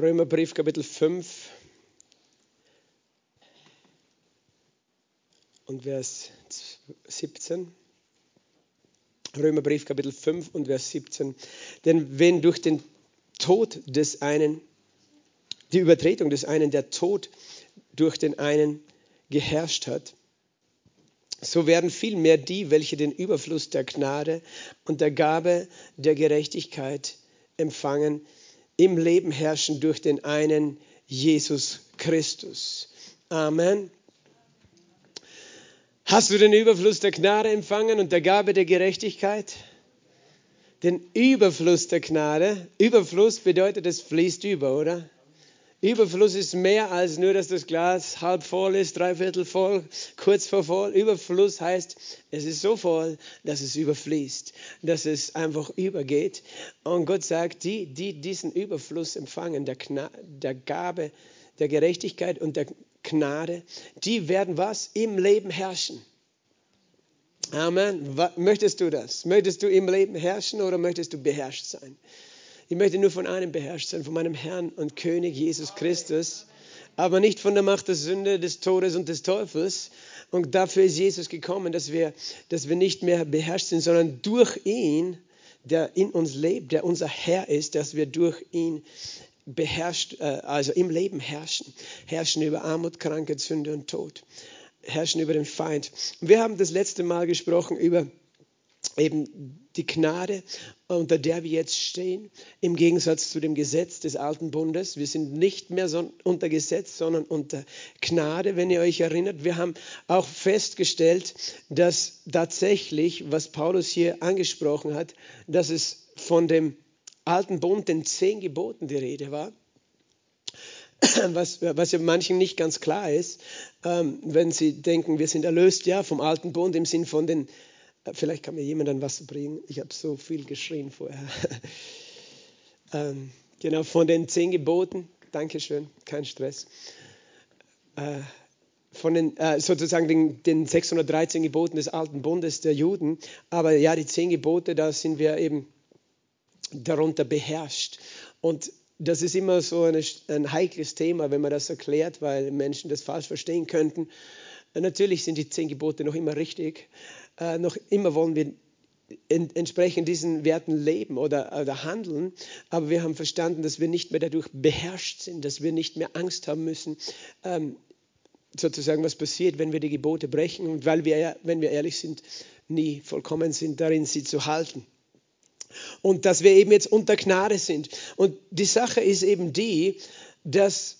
Römerbrief Kapitel 5 und Vers 17. Römerbrief Kapitel 5 und Vers 17. Denn wenn durch den Tod des einen, die Übertretung des einen, der Tod durch den einen geherrscht hat, so werden vielmehr die, welche den Überfluss der Gnade und der Gabe der Gerechtigkeit empfangen, im Leben herrschen durch den einen Jesus Christus. Amen. Hast du den Überfluss der Gnade empfangen und der Gabe der Gerechtigkeit? Den Überfluss der Gnade. Überfluss bedeutet, es fließt über, oder? Überfluss ist mehr als nur, dass das Glas halb voll ist, dreiviertel voll, kurz vor voll. Überfluss heißt, es ist so voll, dass es überfließt, dass es einfach übergeht. Und Gott sagt, die, die diesen Überfluss empfangen, der, Gna der Gabe, der Gerechtigkeit und der Gnade, die werden was? Im Leben herrschen. Amen. Möchtest du das? Möchtest du im Leben herrschen oder möchtest du beherrscht sein? Ich möchte nur von einem beherrscht sein, von meinem Herrn und König Jesus Christus, aber nicht von der Macht der Sünde, des Todes und des Teufels. Und dafür ist Jesus gekommen, dass wir, dass wir nicht mehr beherrscht sind, sondern durch ihn, der in uns lebt, der unser Herr ist, dass wir durch ihn beherrscht, äh, also im Leben herrschen. Herrschen über Armut, Krankheit, Sünde und Tod. Herrschen über den Feind. Wir haben das letzte Mal gesprochen über eben die Gnade, unter der wir jetzt stehen, im Gegensatz zu dem Gesetz des alten Bundes. Wir sind nicht mehr so unter Gesetz, sondern unter Gnade, wenn ihr euch erinnert. Wir haben auch festgestellt, dass tatsächlich, was Paulus hier angesprochen hat, dass es von dem alten Bund, den zehn Geboten die Rede war. Was, was ja manchen nicht ganz klar ist, ähm, wenn sie denken, wir sind erlöst, ja, vom alten Bund im Sinn von den, äh, vielleicht kann mir jemand ein Wasser bringen, ich habe so viel geschrien vorher. ähm, genau, von den zehn Geboten, Dankeschön, kein Stress. Äh, von den, äh, sozusagen den, den 613 Geboten des alten Bundes der Juden, aber ja, die zehn Gebote, da sind wir eben darunter beherrscht. Und das ist immer so eine, ein heikles Thema, wenn man das erklärt, weil Menschen das falsch verstehen könnten. Natürlich sind die zehn Gebote noch immer richtig. Äh, noch immer wollen wir in, entsprechend diesen Werten leben oder, oder handeln. Aber wir haben verstanden, dass wir nicht mehr dadurch beherrscht sind, dass wir nicht mehr Angst haben müssen, ähm, sozusagen, was passiert, wenn wir die Gebote brechen und weil wir, wenn wir ehrlich sind, nie vollkommen sind darin, sie zu halten und dass wir eben jetzt unter Gnade sind. Und die Sache ist eben die, dass,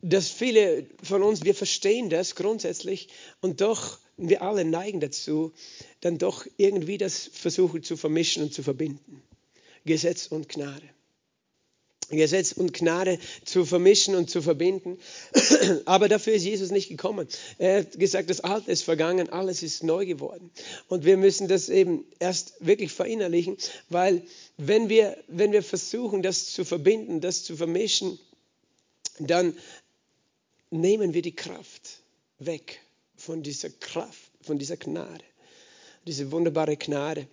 dass viele von uns, wir verstehen das grundsätzlich und doch, wir alle neigen dazu, dann doch irgendwie das versuchen zu vermischen und zu verbinden. Gesetz und Gnade. Gesetz und Gnade zu vermischen und zu verbinden. Aber dafür ist Jesus nicht gekommen. Er hat gesagt, das Alte ist vergangen, alles ist neu geworden. Und wir müssen das eben erst wirklich verinnerlichen, weil wenn wir, wenn wir versuchen, das zu verbinden, das zu vermischen, dann nehmen wir die Kraft weg von dieser Kraft, von dieser Gnade, diese wunderbare Gnade.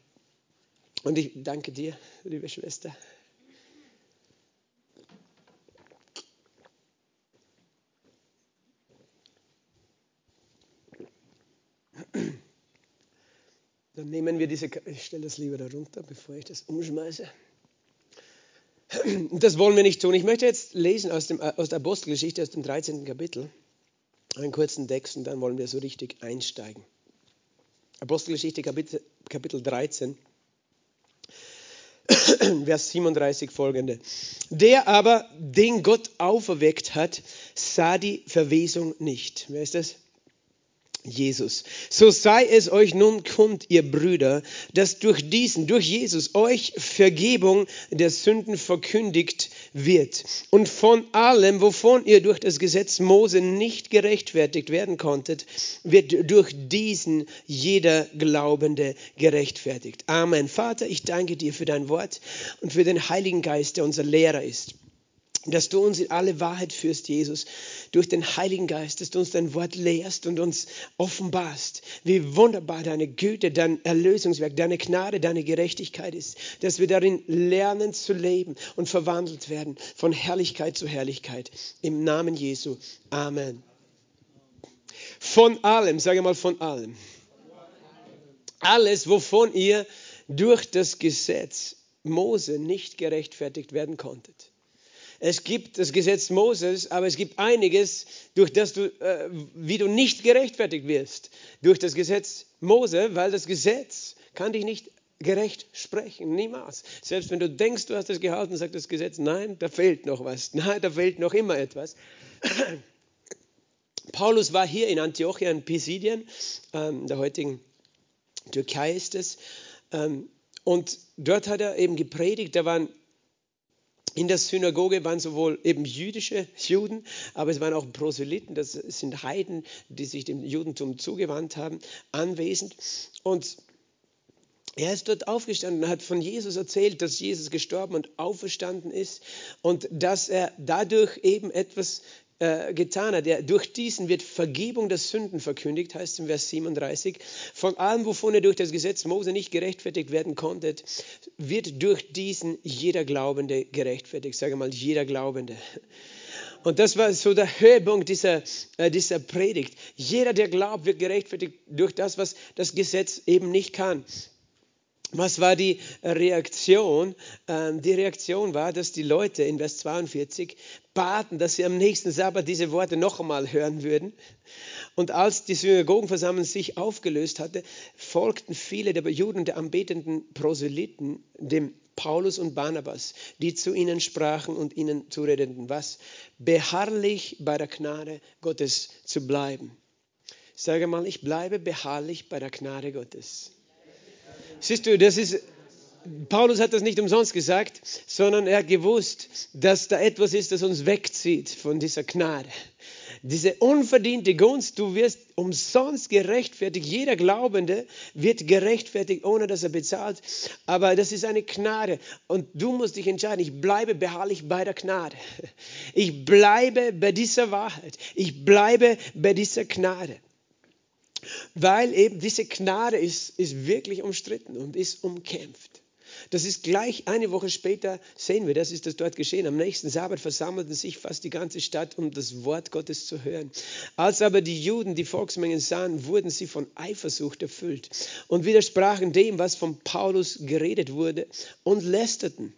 Und ich danke dir, liebe Schwester. Dann nehmen wir diese, ich stelle das lieber darunter, bevor ich das umschmeiße. Das wollen wir nicht tun. Ich möchte jetzt lesen aus, dem, aus der Apostelgeschichte, aus dem 13. Kapitel, einen kurzen Text und dann wollen wir so richtig einsteigen. Apostelgeschichte, Kapitel, Kapitel 13, Vers 37 folgende. Der aber, den Gott auferweckt hat, sah die Verwesung nicht. Wer ist das? Jesus. So sei es euch nun kund, ihr Brüder, dass durch diesen, durch Jesus, euch Vergebung der Sünden verkündigt wird. Und von allem, wovon ihr durch das Gesetz Mose nicht gerechtfertigt werden konntet, wird durch diesen jeder Glaubende gerechtfertigt. Amen. Vater, ich danke dir für dein Wort und für den Heiligen Geist, der unser Lehrer ist dass du uns in alle Wahrheit führst, Jesus. Durch den Heiligen Geist, dass du uns dein Wort lehrst und uns offenbarst, wie wunderbar deine Güte, dein Erlösungswerk, deine Gnade, deine Gerechtigkeit ist, dass wir darin lernen zu leben und verwandelt werden von Herrlichkeit zu Herrlichkeit. Im Namen Jesu. Amen. Von allem, sage mal von allem. Alles, wovon ihr durch das Gesetz Mose nicht gerechtfertigt werden konntet. Es gibt das Gesetz Moses, aber es gibt einiges, durch das du, äh, wie du nicht gerechtfertigt wirst. Durch das Gesetz Mose, weil das Gesetz kann dich nicht gerecht sprechen, niemals. Selbst wenn du denkst, du hast es gehalten, sagt das Gesetz, nein, da fehlt noch was, nein, da fehlt noch immer etwas. Paulus war hier in Antiochia in Pisidien, ähm, der heutigen Türkei ist es, ähm, und dort hat er eben gepredigt, da waren in der Synagoge waren sowohl eben jüdische Juden, aber es waren auch Proselyten, das sind Heiden, die sich dem Judentum zugewandt haben, anwesend. Und er ist dort aufgestanden und hat von Jesus erzählt, dass Jesus gestorben und auferstanden ist und dass er dadurch eben etwas äh, getan hat. Er, durch diesen wird Vergebung der Sünden verkündigt, heißt im Vers 37. Von allem, wovon er durch das Gesetz Mose nicht gerechtfertigt werden konnte, wird durch diesen jeder Glaubende gerechtfertigt. Sage mal, jeder Glaubende. Und das war so der Höhepunkt dieser, äh, dieser Predigt. Jeder, der glaubt, wird gerechtfertigt durch das, was das Gesetz eben nicht kann. Was war die Reaktion? Ähm, die Reaktion war, dass die Leute in Vers 42 baten, dass sie am nächsten Sabbat diese Worte noch einmal hören würden. Und als die Synagogenversammlung sich aufgelöst hatte, folgten viele der Juden der anbetenden Proselyten dem Paulus und Barnabas, die zu ihnen sprachen und ihnen zuredeten, was beharrlich bei der Gnade Gottes zu bleiben. Sage mal, ich bleibe beharrlich bei der Gnade Gottes. Siehst du, das ist, Paulus hat das nicht umsonst gesagt, sondern er hat gewusst, dass da etwas ist, das uns wegzieht von dieser Gnade. Diese unverdiente Gunst, du wirst umsonst gerechtfertigt. Jeder Glaubende wird gerechtfertigt, ohne dass er bezahlt. Aber das ist eine Gnade. Und du musst dich entscheiden, ich bleibe beharrlich bei der Gnade. Ich bleibe bei dieser Wahrheit. Ich bleibe bei dieser Gnade weil eben diese Gnade ist, ist wirklich umstritten und ist umkämpft. Das ist gleich eine Woche später, sehen wir, das ist das dort geschehen. Am nächsten Sabbat versammelten sich fast die ganze Stadt, um das Wort Gottes zu hören. Als aber die Juden die Volksmengen sahen, wurden sie von Eifersucht erfüllt und widersprachen dem, was von Paulus geredet wurde und lästerten.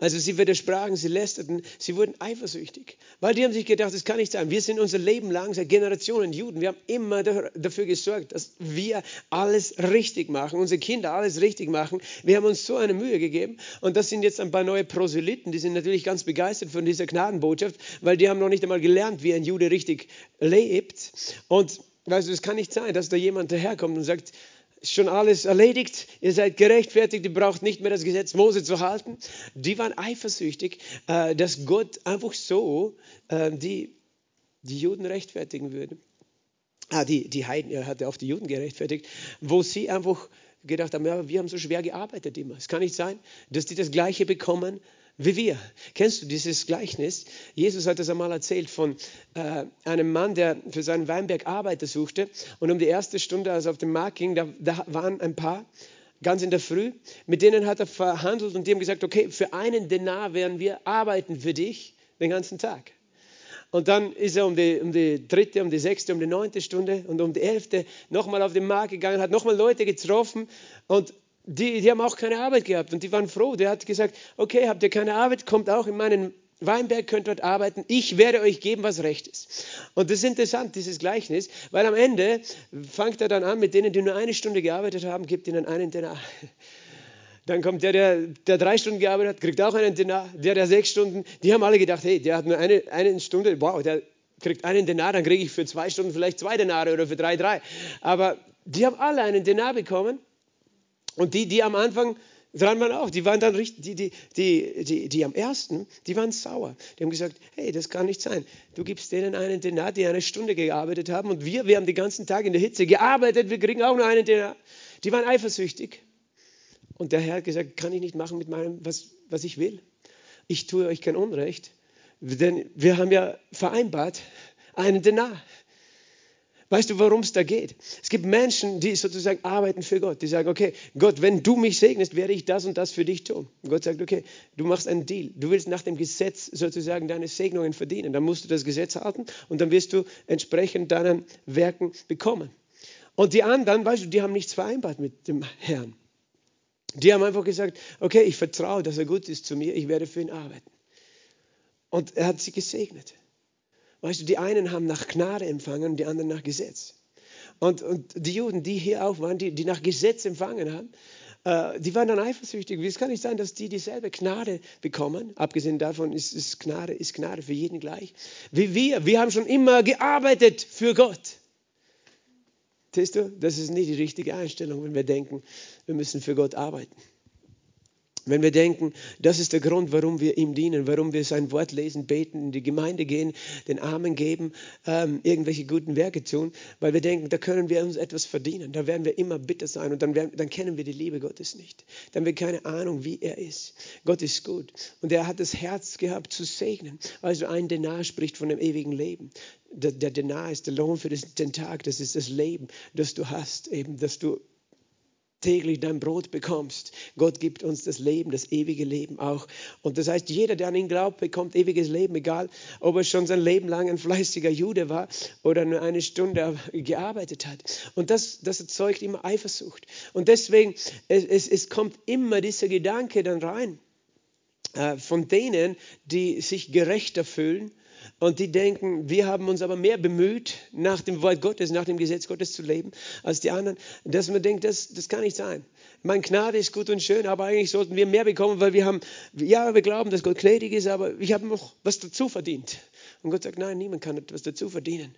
Also sie widersprachen, sie lästerten, sie wurden eifersüchtig, weil die haben sich gedacht, das kann nicht sein. Wir sind unser Leben lang, seit Generationen Juden, wir haben immer dafür gesorgt, dass wir alles richtig machen, unsere Kinder alles richtig machen. Wir haben uns so eine Mühe gegeben und das sind jetzt ein paar neue Proselyten, die sind natürlich ganz begeistert von dieser Gnadenbotschaft, weil die haben noch nicht einmal gelernt, wie ein Jude richtig lebt. Und weißt du, es kann nicht sein, dass da jemand daherkommt und sagt, ist schon alles erledigt, ihr seid gerechtfertigt, ihr braucht nicht mehr das Gesetz Mose zu halten. Die waren eifersüchtig, äh, dass Gott einfach so äh, die, die Juden rechtfertigen würde. Ah, die, die Heiden, er hatte auf die Juden gerechtfertigt, wo sie einfach gedacht haben, ja, wir haben so schwer gearbeitet immer. Es kann nicht sein, dass die das Gleiche bekommen wie wir. Kennst du dieses Gleichnis? Jesus hat das einmal erzählt von äh, einem Mann, der für seinen Weinberg Arbeiter suchte. Und um die erste Stunde, als er auf den Markt ging, da, da waren ein paar ganz in der Früh. Mit denen hat er verhandelt und die haben gesagt, okay, für einen Denar werden wir arbeiten für dich den ganzen Tag. Und dann ist er um die, um die dritte, um die sechste, um die neunte Stunde und um die elfte nochmal auf den Markt gegangen, hat nochmal Leute getroffen und die, die haben auch keine Arbeit gehabt und die waren froh. Der hat gesagt, okay, habt ihr keine Arbeit, kommt auch in meinen Weinberg, könnt dort arbeiten, ich werde euch geben, was recht ist. Und das ist interessant, dieses Gleichnis, weil am Ende fängt er dann an, mit denen, die nur eine Stunde gearbeitet haben, gibt ihnen einen Denar. Dann kommt der, der, der drei Stunden gearbeitet hat, kriegt auch einen Denar. Der, der sechs Stunden, die haben alle gedacht, hey, der hat nur eine, eine Stunde, wow, der kriegt einen Denar, dann kriege ich für zwei Stunden vielleicht zwei Denare oder für drei, drei. Aber die haben alle einen Denar bekommen und die, die am Anfang dran waren auch, die waren dann richtig, die, die, die, die, die am ersten, die waren sauer. Die haben gesagt, hey, das kann nicht sein. Du gibst denen einen Denar, die eine Stunde gearbeitet haben und wir, wir haben den ganzen Tag in der Hitze gearbeitet, wir kriegen auch nur einen Denar. Die waren eifersüchtig. Und der Herr hat gesagt, kann ich nicht machen mit meinem, was, was ich will. Ich tue euch kein Unrecht. Denn wir haben ja vereinbart, einen Denar. Weißt du, worum es da geht? Es gibt Menschen, die sozusagen arbeiten für Gott. Die sagen, okay, Gott, wenn du mich segnest, werde ich das und das für dich tun. Und Gott sagt, okay, du machst einen Deal. Du willst nach dem Gesetz sozusagen deine Segnungen verdienen. Dann musst du das Gesetz halten und dann wirst du entsprechend deinen Werken bekommen. Und die anderen, weißt du, die haben nichts vereinbart mit dem Herrn. Die haben einfach gesagt, okay, ich vertraue, dass er gut ist zu mir, ich werde für ihn arbeiten. Und er hat sie gesegnet. Weißt du, die einen haben nach Gnade empfangen, die anderen nach Gesetz. Und, und die Juden, die hier auch waren, die, die nach Gesetz empfangen haben, äh, die waren dann eifersüchtig. Es kann nicht sein, dass die dieselbe Gnade bekommen. Abgesehen davon ist, ist, Gnade, ist Gnade für jeden gleich. Wie wir. Wir haben schon immer gearbeitet für Gott. Siehst du, das ist nicht die richtige Einstellung, wenn wir denken, wir müssen für Gott arbeiten. Wenn wir denken, das ist der Grund, warum wir ihm dienen, warum wir sein Wort lesen, beten, in die Gemeinde gehen, den Armen geben, ähm, irgendwelche guten Werke tun, weil wir denken, da können wir uns etwas verdienen, da werden wir immer bitter sein und dann, werden, dann kennen wir die Liebe Gottes nicht. Dann haben wir keine Ahnung, wie er ist. Gott ist gut und er hat das Herz gehabt zu segnen. Also ein Denar spricht von dem ewigen Leben. Der, der Denar ist der Lohn für den Tag, das ist das Leben, das du hast, eben, dass du täglich dein Brot bekommst. Gott gibt uns das Leben, das ewige Leben auch. Und das heißt, jeder, der an ihn glaubt, bekommt ewiges Leben, egal ob er schon sein Leben lang ein fleißiger Jude war oder nur eine Stunde gearbeitet hat. Und das, das erzeugt immer Eifersucht. Und deswegen, es, es, es kommt immer dieser Gedanke dann rein äh, von denen, die sich gerechter fühlen und die denken, wir haben uns aber mehr bemüht, nach dem Wort Gottes, nach dem Gesetz Gottes zu leben, als die anderen, dass man denkt, das, das kann nicht sein. Mein Gnade ist gut und schön, aber eigentlich sollten wir mehr bekommen, weil wir haben, ja, wir glauben, dass Gott gnädig ist, aber ich habe noch was dazu verdient. Und Gott sagt, nein, niemand kann etwas dazu verdienen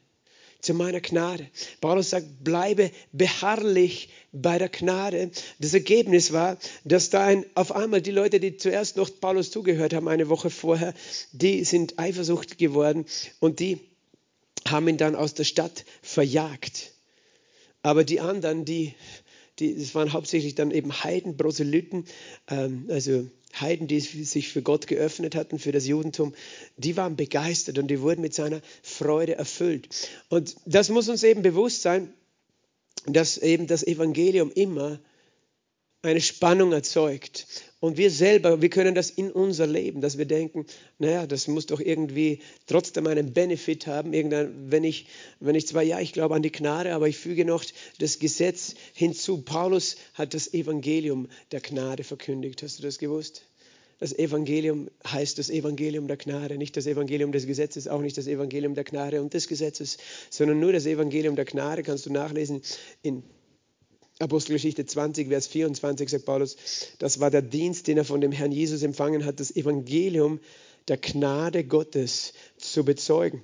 zu meiner Gnade. Paulus sagt, bleibe beharrlich bei der Gnade. Das Ergebnis war, dass da auf einmal die Leute, die zuerst noch Paulus zugehört haben, eine Woche vorher, die sind eifersüchtig geworden und die haben ihn dann aus der Stadt verjagt. Aber die anderen, die, die das waren hauptsächlich dann eben Heiden, Proselyten, ähm, also Heiden, die sich für Gott geöffnet hatten, für das Judentum, die waren begeistert und die wurden mit seiner Freude erfüllt. Und das muss uns eben bewusst sein, dass eben das Evangelium immer eine Spannung erzeugt. Und wir selber, wir können das in unser Leben, dass wir denken, naja, das muss doch irgendwie trotzdem einen Benefit haben. Irgendwann, wenn ich, wenn ich zwar, ja, ich glaube an die Gnade, aber ich füge noch das Gesetz hinzu. Paulus hat das Evangelium der Gnade verkündigt. Hast du das gewusst? Das Evangelium heißt das Evangelium der Gnade, nicht das Evangelium des Gesetzes, auch nicht das Evangelium der Gnade und des Gesetzes, sondern nur das Evangelium der Gnade kannst du nachlesen in Apostelgeschichte 20, Vers 24 sagt Paulus, das war der Dienst, den er von dem Herrn Jesus empfangen hat, das Evangelium der Gnade Gottes zu bezeugen.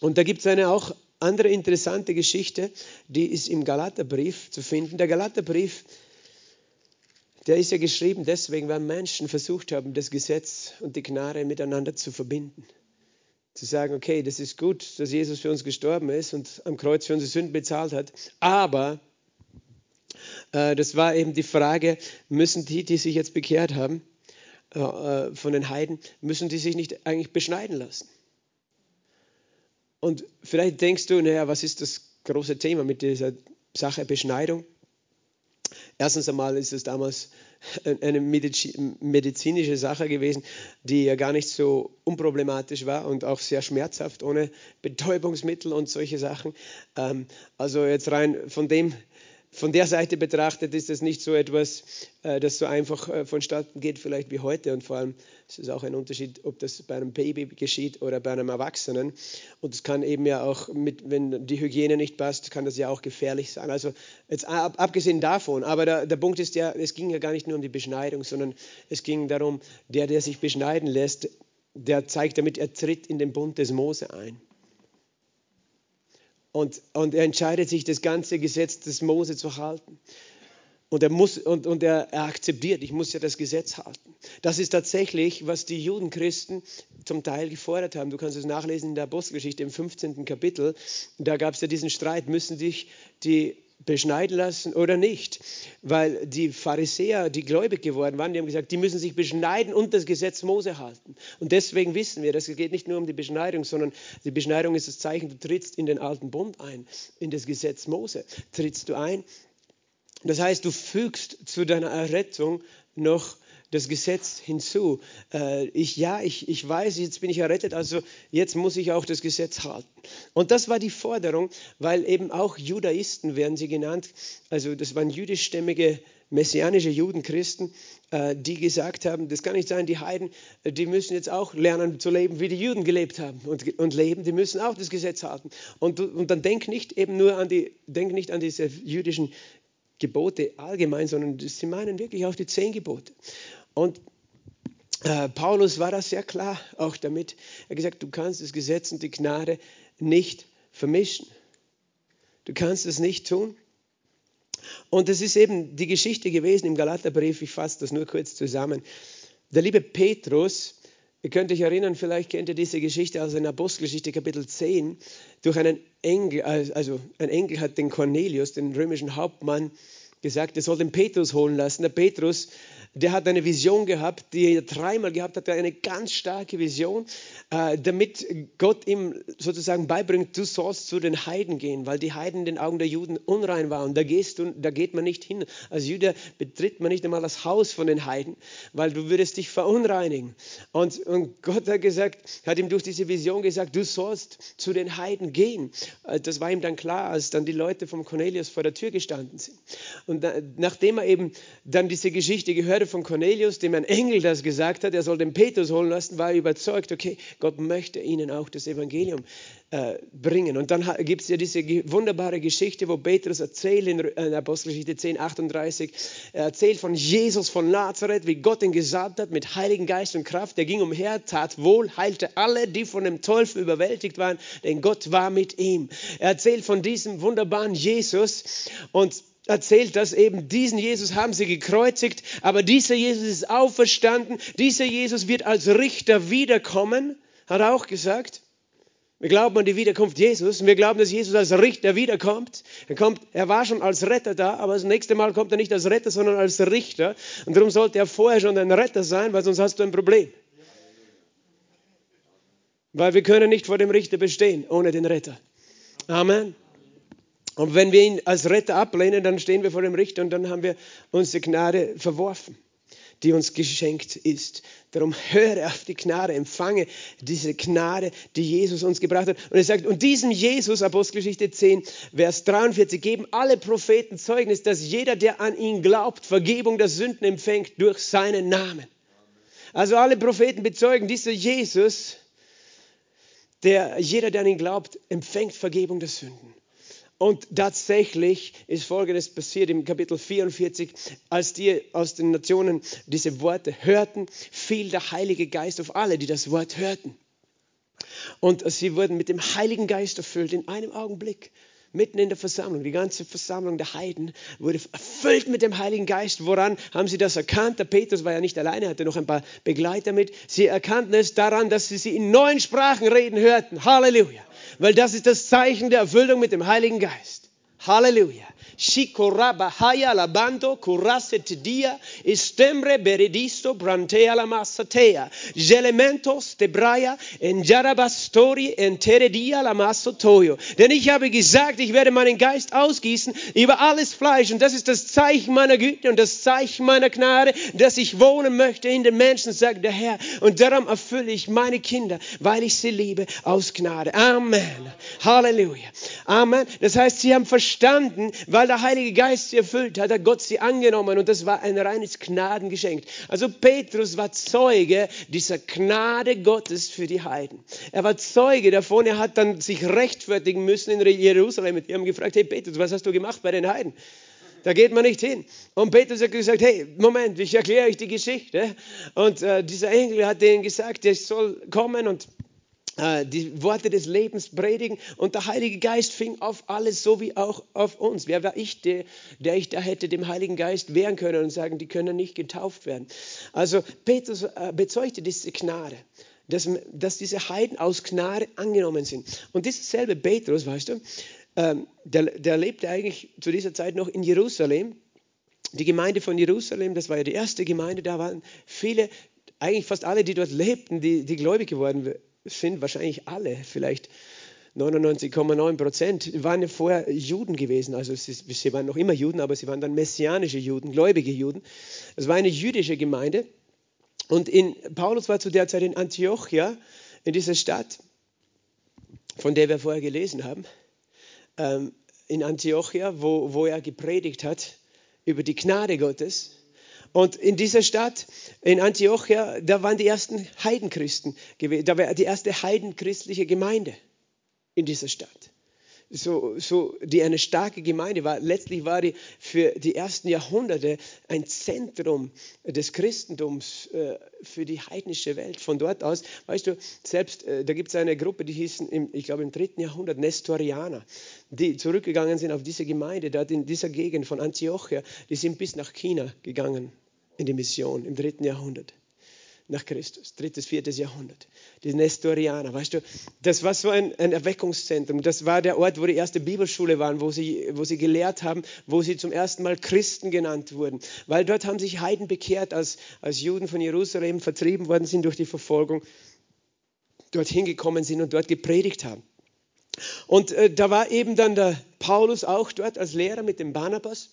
Und da gibt es eine auch andere interessante Geschichte, die ist im Galaterbrief zu finden. Der Galaterbrief, der ist ja geschrieben deswegen, weil Menschen versucht haben, das Gesetz und die Gnade miteinander zu verbinden. Zu sagen, okay, das ist gut, dass Jesus für uns gestorben ist und am Kreuz für unsere Sünden bezahlt hat, aber das war eben die Frage, müssen die, die sich jetzt bekehrt haben, äh, äh, von den Heiden, müssen die sich nicht eigentlich beschneiden lassen? Und vielleicht denkst du, naja, was ist das große Thema mit dieser Sache Beschneidung? Erstens einmal ist es damals eine medizinische Sache gewesen, die ja gar nicht so unproblematisch war und auch sehr schmerzhaft, ohne Betäubungsmittel und solche Sachen. Ähm, also jetzt rein von dem von der Seite betrachtet ist es nicht so etwas, äh, das so einfach äh, vonstatten geht, vielleicht wie heute. Und vor allem ist es auch ein Unterschied, ob das bei einem Baby geschieht oder bei einem Erwachsenen. Und es kann eben ja auch, mit, wenn die Hygiene nicht passt, kann das ja auch gefährlich sein. Also jetzt abgesehen davon, aber der, der Punkt ist ja, es ging ja gar nicht nur um die Beschneidung, sondern es ging darum, der, der sich beschneiden lässt, der zeigt damit, er tritt in den Bund des Mose ein. Und, und er entscheidet sich, das ganze Gesetz des Mose zu halten. Und er, muss, und, und er, er akzeptiert, ich muss ja das Gesetz halten. Das ist tatsächlich, was die Judenchristen zum Teil gefordert haben. Du kannst es nachlesen in der Apostelgeschichte im 15. Kapitel. Da gab es ja diesen Streit, müssen sich die beschneiden lassen oder nicht. Weil die Pharisäer, die gläubig geworden waren, die haben gesagt, die müssen sich beschneiden und das Gesetz Mose halten. Und deswegen wissen wir, dass es geht nicht nur um die Beschneidung, sondern die Beschneidung ist das Zeichen, du trittst in den alten Bund ein, in das Gesetz Mose trittst du ein. Das heißt, du fügst zu deiner Errettung noch das Gesetz hinzu. Äh, ich, ja, ich, ich weiß, jetzt bin ich errettet, also jetzt muss ich auch das Gesetz halten. Und das war die Forderung, weil eben auch Judaisten werden sie genannt, also das waren jüdischstämmige messianische Judenchristen, äh, die gesagt haben, das kann nicht sein, die Heiden, die müssen jetzt auch lernen zu leben, wie die Juden gelebt haben und, und leben, die müssen auch das Gesetz halten. Und, und dann denk nicht eben nur an die, denk nicht an diese jüdischen Gebote allgemein, sondern sie meinen wirklich auch die zehn Gebote. Und äh, Paulus war da sehr klar auch damit. Er hat gesagt, du kannst das Gesetz und die Gnade nicht vermischen. Du kannst es nicht tun. Und das ist eben die Geschichte gewesen im Galaterbrief. Ich fasse das nur kurz zusammen. Der liebe Petrus, ihr könnt euch erinnern, vielleicht kennt ihr diese Geschichte aus der Apostelgeschichte Kapitel 10, durch einen Engel, also ein Engel hat den Cornelius, den römischen Hauptmann, gesagt, er soll den Petrus holen lassen. Der Petrus der hat eine Vision gehabt, die er dreimal gehabt hat, eine ganz starke Vision, äh, damit Gott ihm sozusagen beibringt, du sollst zu den Heiden gehen, weil die Heiden in den Augen der Juden unrein waren. Da, gehst du, da geht man nicht hin. Als Jude betritt man nicht einmal das Haus von den Heiden, weil du würdest dich verunreinigen. Und, und Gott hat gesagt, hat ihm durch diese Vision gesagt, du sollst zu den Heiden gehen. Äh, das war ihm dann klar, als dann die Leute vom Cornelius vor der Tür gestanden sind. Und da, nachdem er eben dann diese Geschichte gehört Herde von Cornelius, dem ein Engel das gesagt hat, er soll den Petrus holen lassen, war er überzeugt, okay, Gott möchte ihnen auch das Evangelium äh, bringen. Und dann gibt es ja diese wunderbare Geschichte, wo Petrus erzählt in, in Apostelgeschichte 10, 38, er erzählt von Jesus von Nazareth, wie Gott ihn gesalbt hat mit Heiligen Geist und Kraft. Er ging umher, tat wohl, heilte alle, die von dem Teufel überwältigt waren, denn Gott war mit ihm. Er erzählt von diesem wunderbaren Jesus und erzählt, dass eben diesen Jesus haben sie gekreuzigt, aber dieser Jesus ist auferstanden, dieser Jesus wird als Richter wiederkommen, hat er auch gesagt. Wir glauben an die Wiederkunft Jesus und wir glauben, dass Jesus als Richter wiederkommt. Er, kommt, er war schon als Retter da, aber das nächste Mal kommt er nicht als Retter, sondern als Richter. Und darum sollte er vorher schon ein Retter sein, weil sonst hast du ein Problem. Weil wir können nicht vor dem Richter bestehen ohne den Retter. Amen. Und wenn wir ihn als Retter ablehnen, dann stehen wir vor dem Richter und dann haben wir unsere Gnade verworfen, die uns geschenkt ist. Darum höre auf die Gnade, empfange diese Gnade, die Jesus uns gebracht hat. Und er sagt, und diesem Jesus, Apostelgeschichte 10, Vers 43, geben alle Propheten Zeugnis, dass jeder, der an ihn glaubt, Vergebung der Sünden empfängt durch seinen Namen. Also alle Propheten bezeugen, dieser Jesus, der, jeder, der an ihn glaubt, empfängt Vergebung der Sünden. Und tatsächlich ist Folgendes passiert im Kapitel 44, als die aus den Nationen diese Worte hörten, fiel der Heilige Geist auf alle, die das Wort hörten. Und sie wurden mit dem Heiligen Geist erfüllt in einem Augenblick. Mitten in der Versammlung, die ganze Versammlung der Heiden wurde erfüllt mit dem Heiligen Geist. Woran haben sie das erkannt? Der Petrus war ja nicht alleine, hatte noch ein paar Begleiter mit. Sie erkannten es daran, dass sie sie in neuen Sprachen reden hörten. Halleluja weil das ist das Zeichen der Erfüllung mit dem Heiligen Geist. Halleluja. Shikoraba haya labando kuraset dia istembre beredisto brantea la massatea gelementos de braya en jarabastori en teredia la massotoyo. Denn ich habe gesagt, ich werde meinen Geist ausgießen über alles Fleisch und das ist das Zeichen meiner Güte und das Zeichen meiner Gnade, dass ich wohnen möchte in den Menschen, sagt der Herr. Und darum erfülle ich meine Kinder, weil ich sie liebe, aus Gnade. Amen. Halleluja. Amen. Das heißt, sie haben verstanden, weil der Heilige Geist sie erfüllt hat, hat Gott sie angenommen und das war ein reines Gnadengeschenk. Also Petrus war Zeuge dieser Gnade Gottes für die Heiden. Er war Zeuge davon, er hat dann sich rechtfertigen müssen in Jerusalem. Die haben gefragt, hey Petrus, was hast du gemacht bei den Heiden? Da geht man nicht hin. Und Petrus hat gesagt, hey, Moment, ich erkläre euch die Geschichte. Und äh, dieser Engel hat denen gesagt, er soll kommen und die Worte des Lebens predigen und der Heilige Geist fing auf alles, so wie auch auf uns. Wer war ich, der, der ich da hätte dem Heiligen Geist wehren können und sagen, die können nicht getauft werden. Also Petrus äh, bezeugte diese Gnade, dass, dass diese Heiden aus Gnade angenommen sind. Und dieser Petrus, weißt du, ähm, der, der lebte eigentlich zu dieser Zeit noch in Jerusalem. Die Gemeinde von Jerusalem, das war ja die erste Gemeinde, da waren viele, eigentlich fast alle, die dort lebten, die, die gläubig geworden sind, wahrscheinlich alle, vielleicht 99,9 Prozent, waren vorher Juden gewesen. Also sie, sie waren noch immer Juden, aber sie waren dann messianische Juden, gläubige Juden. Es war eine jüdische Gemeinde. Und in, Paulus war zu der Zeit in Antiochia, in dieser Stadt, von der wir vorher gelesen haben, ähm, in Antiochia, wo, wo er gepredigt hat über die Gnade Gottes. Und in dieser Stadt, in Antiochia, da waren die ersten Heidenchristen gewesen, da war die erste heidenchristliche Gemeinde in dieser Stadt so, so, die eine starke Gemeinde war. Letztlich war die für die ersten Jahrhunderte ein Zentrum des Christentums äh, für die heidnische Welt. Von dort aus, weißt du, selbst äh, da gibt es eine Gruppe, die hießen, im, ich glaube im dritten Jahrhundert Nestorianer, die zurückgegangen sind auf diese Gemeinde, dort in dieser Gegend von Antiochia, die sind bis nach China gegangen in die Mission im dritten Jahrhundert nach Christus, drittes, viertes Jahrhundert. Die Nestorianer, weißt du, das war so ein, ein, Erweckungszentrum. Das war der Ort, wo die erste Bibelschule waren, wo sie, wo sie gelehrt haben, wo sie zum ersten Mal Christen genannt wurden. Weil dort haben sich Heiden bekehrt, als, als Juden von Jerusalem vertrieben worden sind durch die Verfolgung, dorthin gekommen sind und dort gepredigt haben. Und äh, da war eben dann der Paulus auch dort als Lehrer mit dem Barnabas.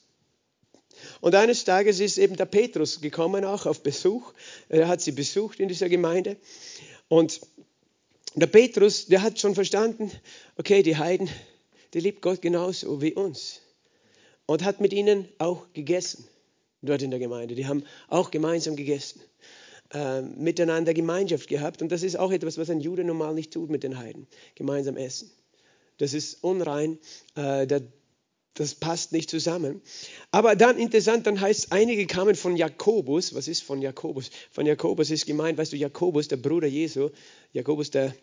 Und eines Tages ist eben der Petrus gekommen, auch auf Besuch. Er hat sie besucht in dieser Gemeinde. Und der Petrus, der hat schon verstanden, okay, die Heiden, die liebt Gott genauso wie uns. Und hat mit ihnen auch gegessen, dort in der Gemeinde. Die haben auch gemeinsam gegessen, äh, miteinander Gemeinschaft gehabt. Und das ist auch etwas, was ein Jude normal nicht tut mit den Heiden, gemeinsam essen. Das ist unrein. Äh, der das passt nicht zusammen. Aber dann interessant, dann heißt es, einige kamen von Jakobus. Was ist von Jakobus? Von Jakobus ist gemeint, weißt du, Jakobus, der Bruder Jesu, Jakobus, der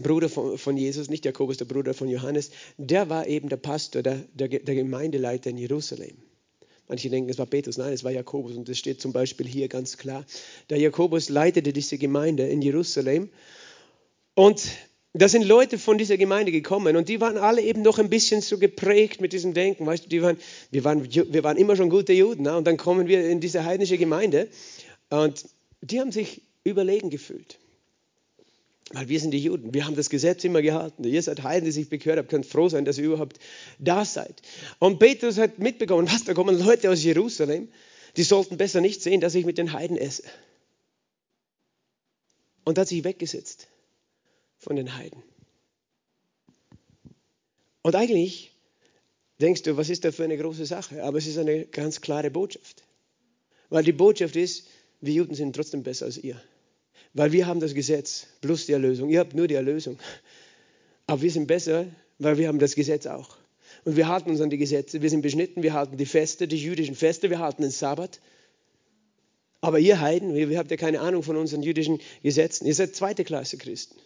Bruder von, von Jesus, nicht Jakobus, der Bruder von Johannes, der war eben der Pastor, der, der, der Gemeindeleiter in Jerusalem. Manche denken, es war Petrus. Nein, es war Jakobus. Und das steht zum Beispiel hier ganz klar. Der Jakobus leitete diese Gemeinde in Jerusalem. Und da sind Leute von dieser Gemeinde gekommen und die waren alle eben noch ein bisschen so geprägt mit diesem Denken. Weißt du, die waren, wir, waren, wir waren immer schon gute Juden ne? und dann kommen wir in diese heidnische Gemeinde und die haben sich überlegen gefühlt. Weil wir sind die Juden, wir haben das Gesetz immer gehalten. Ihr seid Heiden, die sich bekehrt haben, könnt froh sein, dass ihr überhaupt da seid. Und Petrus hat mitbekommen, was, da kommen Leute aus Jerusalem, die sollten besser nicht sehen, dass ich mit den Heiden esse. Und hat sich weggesetzt von den Heiden. Und eigentlich denkst du, was ist da für eine große Sache? Aber es ist eine ganz klare Botschaft. Weil die Botschaft ist, wir Juden sind trotzdem besser als ihr. Weil wir haben das Gesetz plus die Erlösung. Ihr habt nur die Erlösung. Aber wir sind besser, weil wir haben das Gesetz auch. Und wir halten uns an die Gesetze. Wir sind beschnitten, wir halten die Feste, die jüdischen Feste, wir halten den Sabbat. Aber ihr Heiden, ihr habt ja keine Ahnung von unseren jüdischen Gesetzen. Ihr seid zweite Klasse Christen.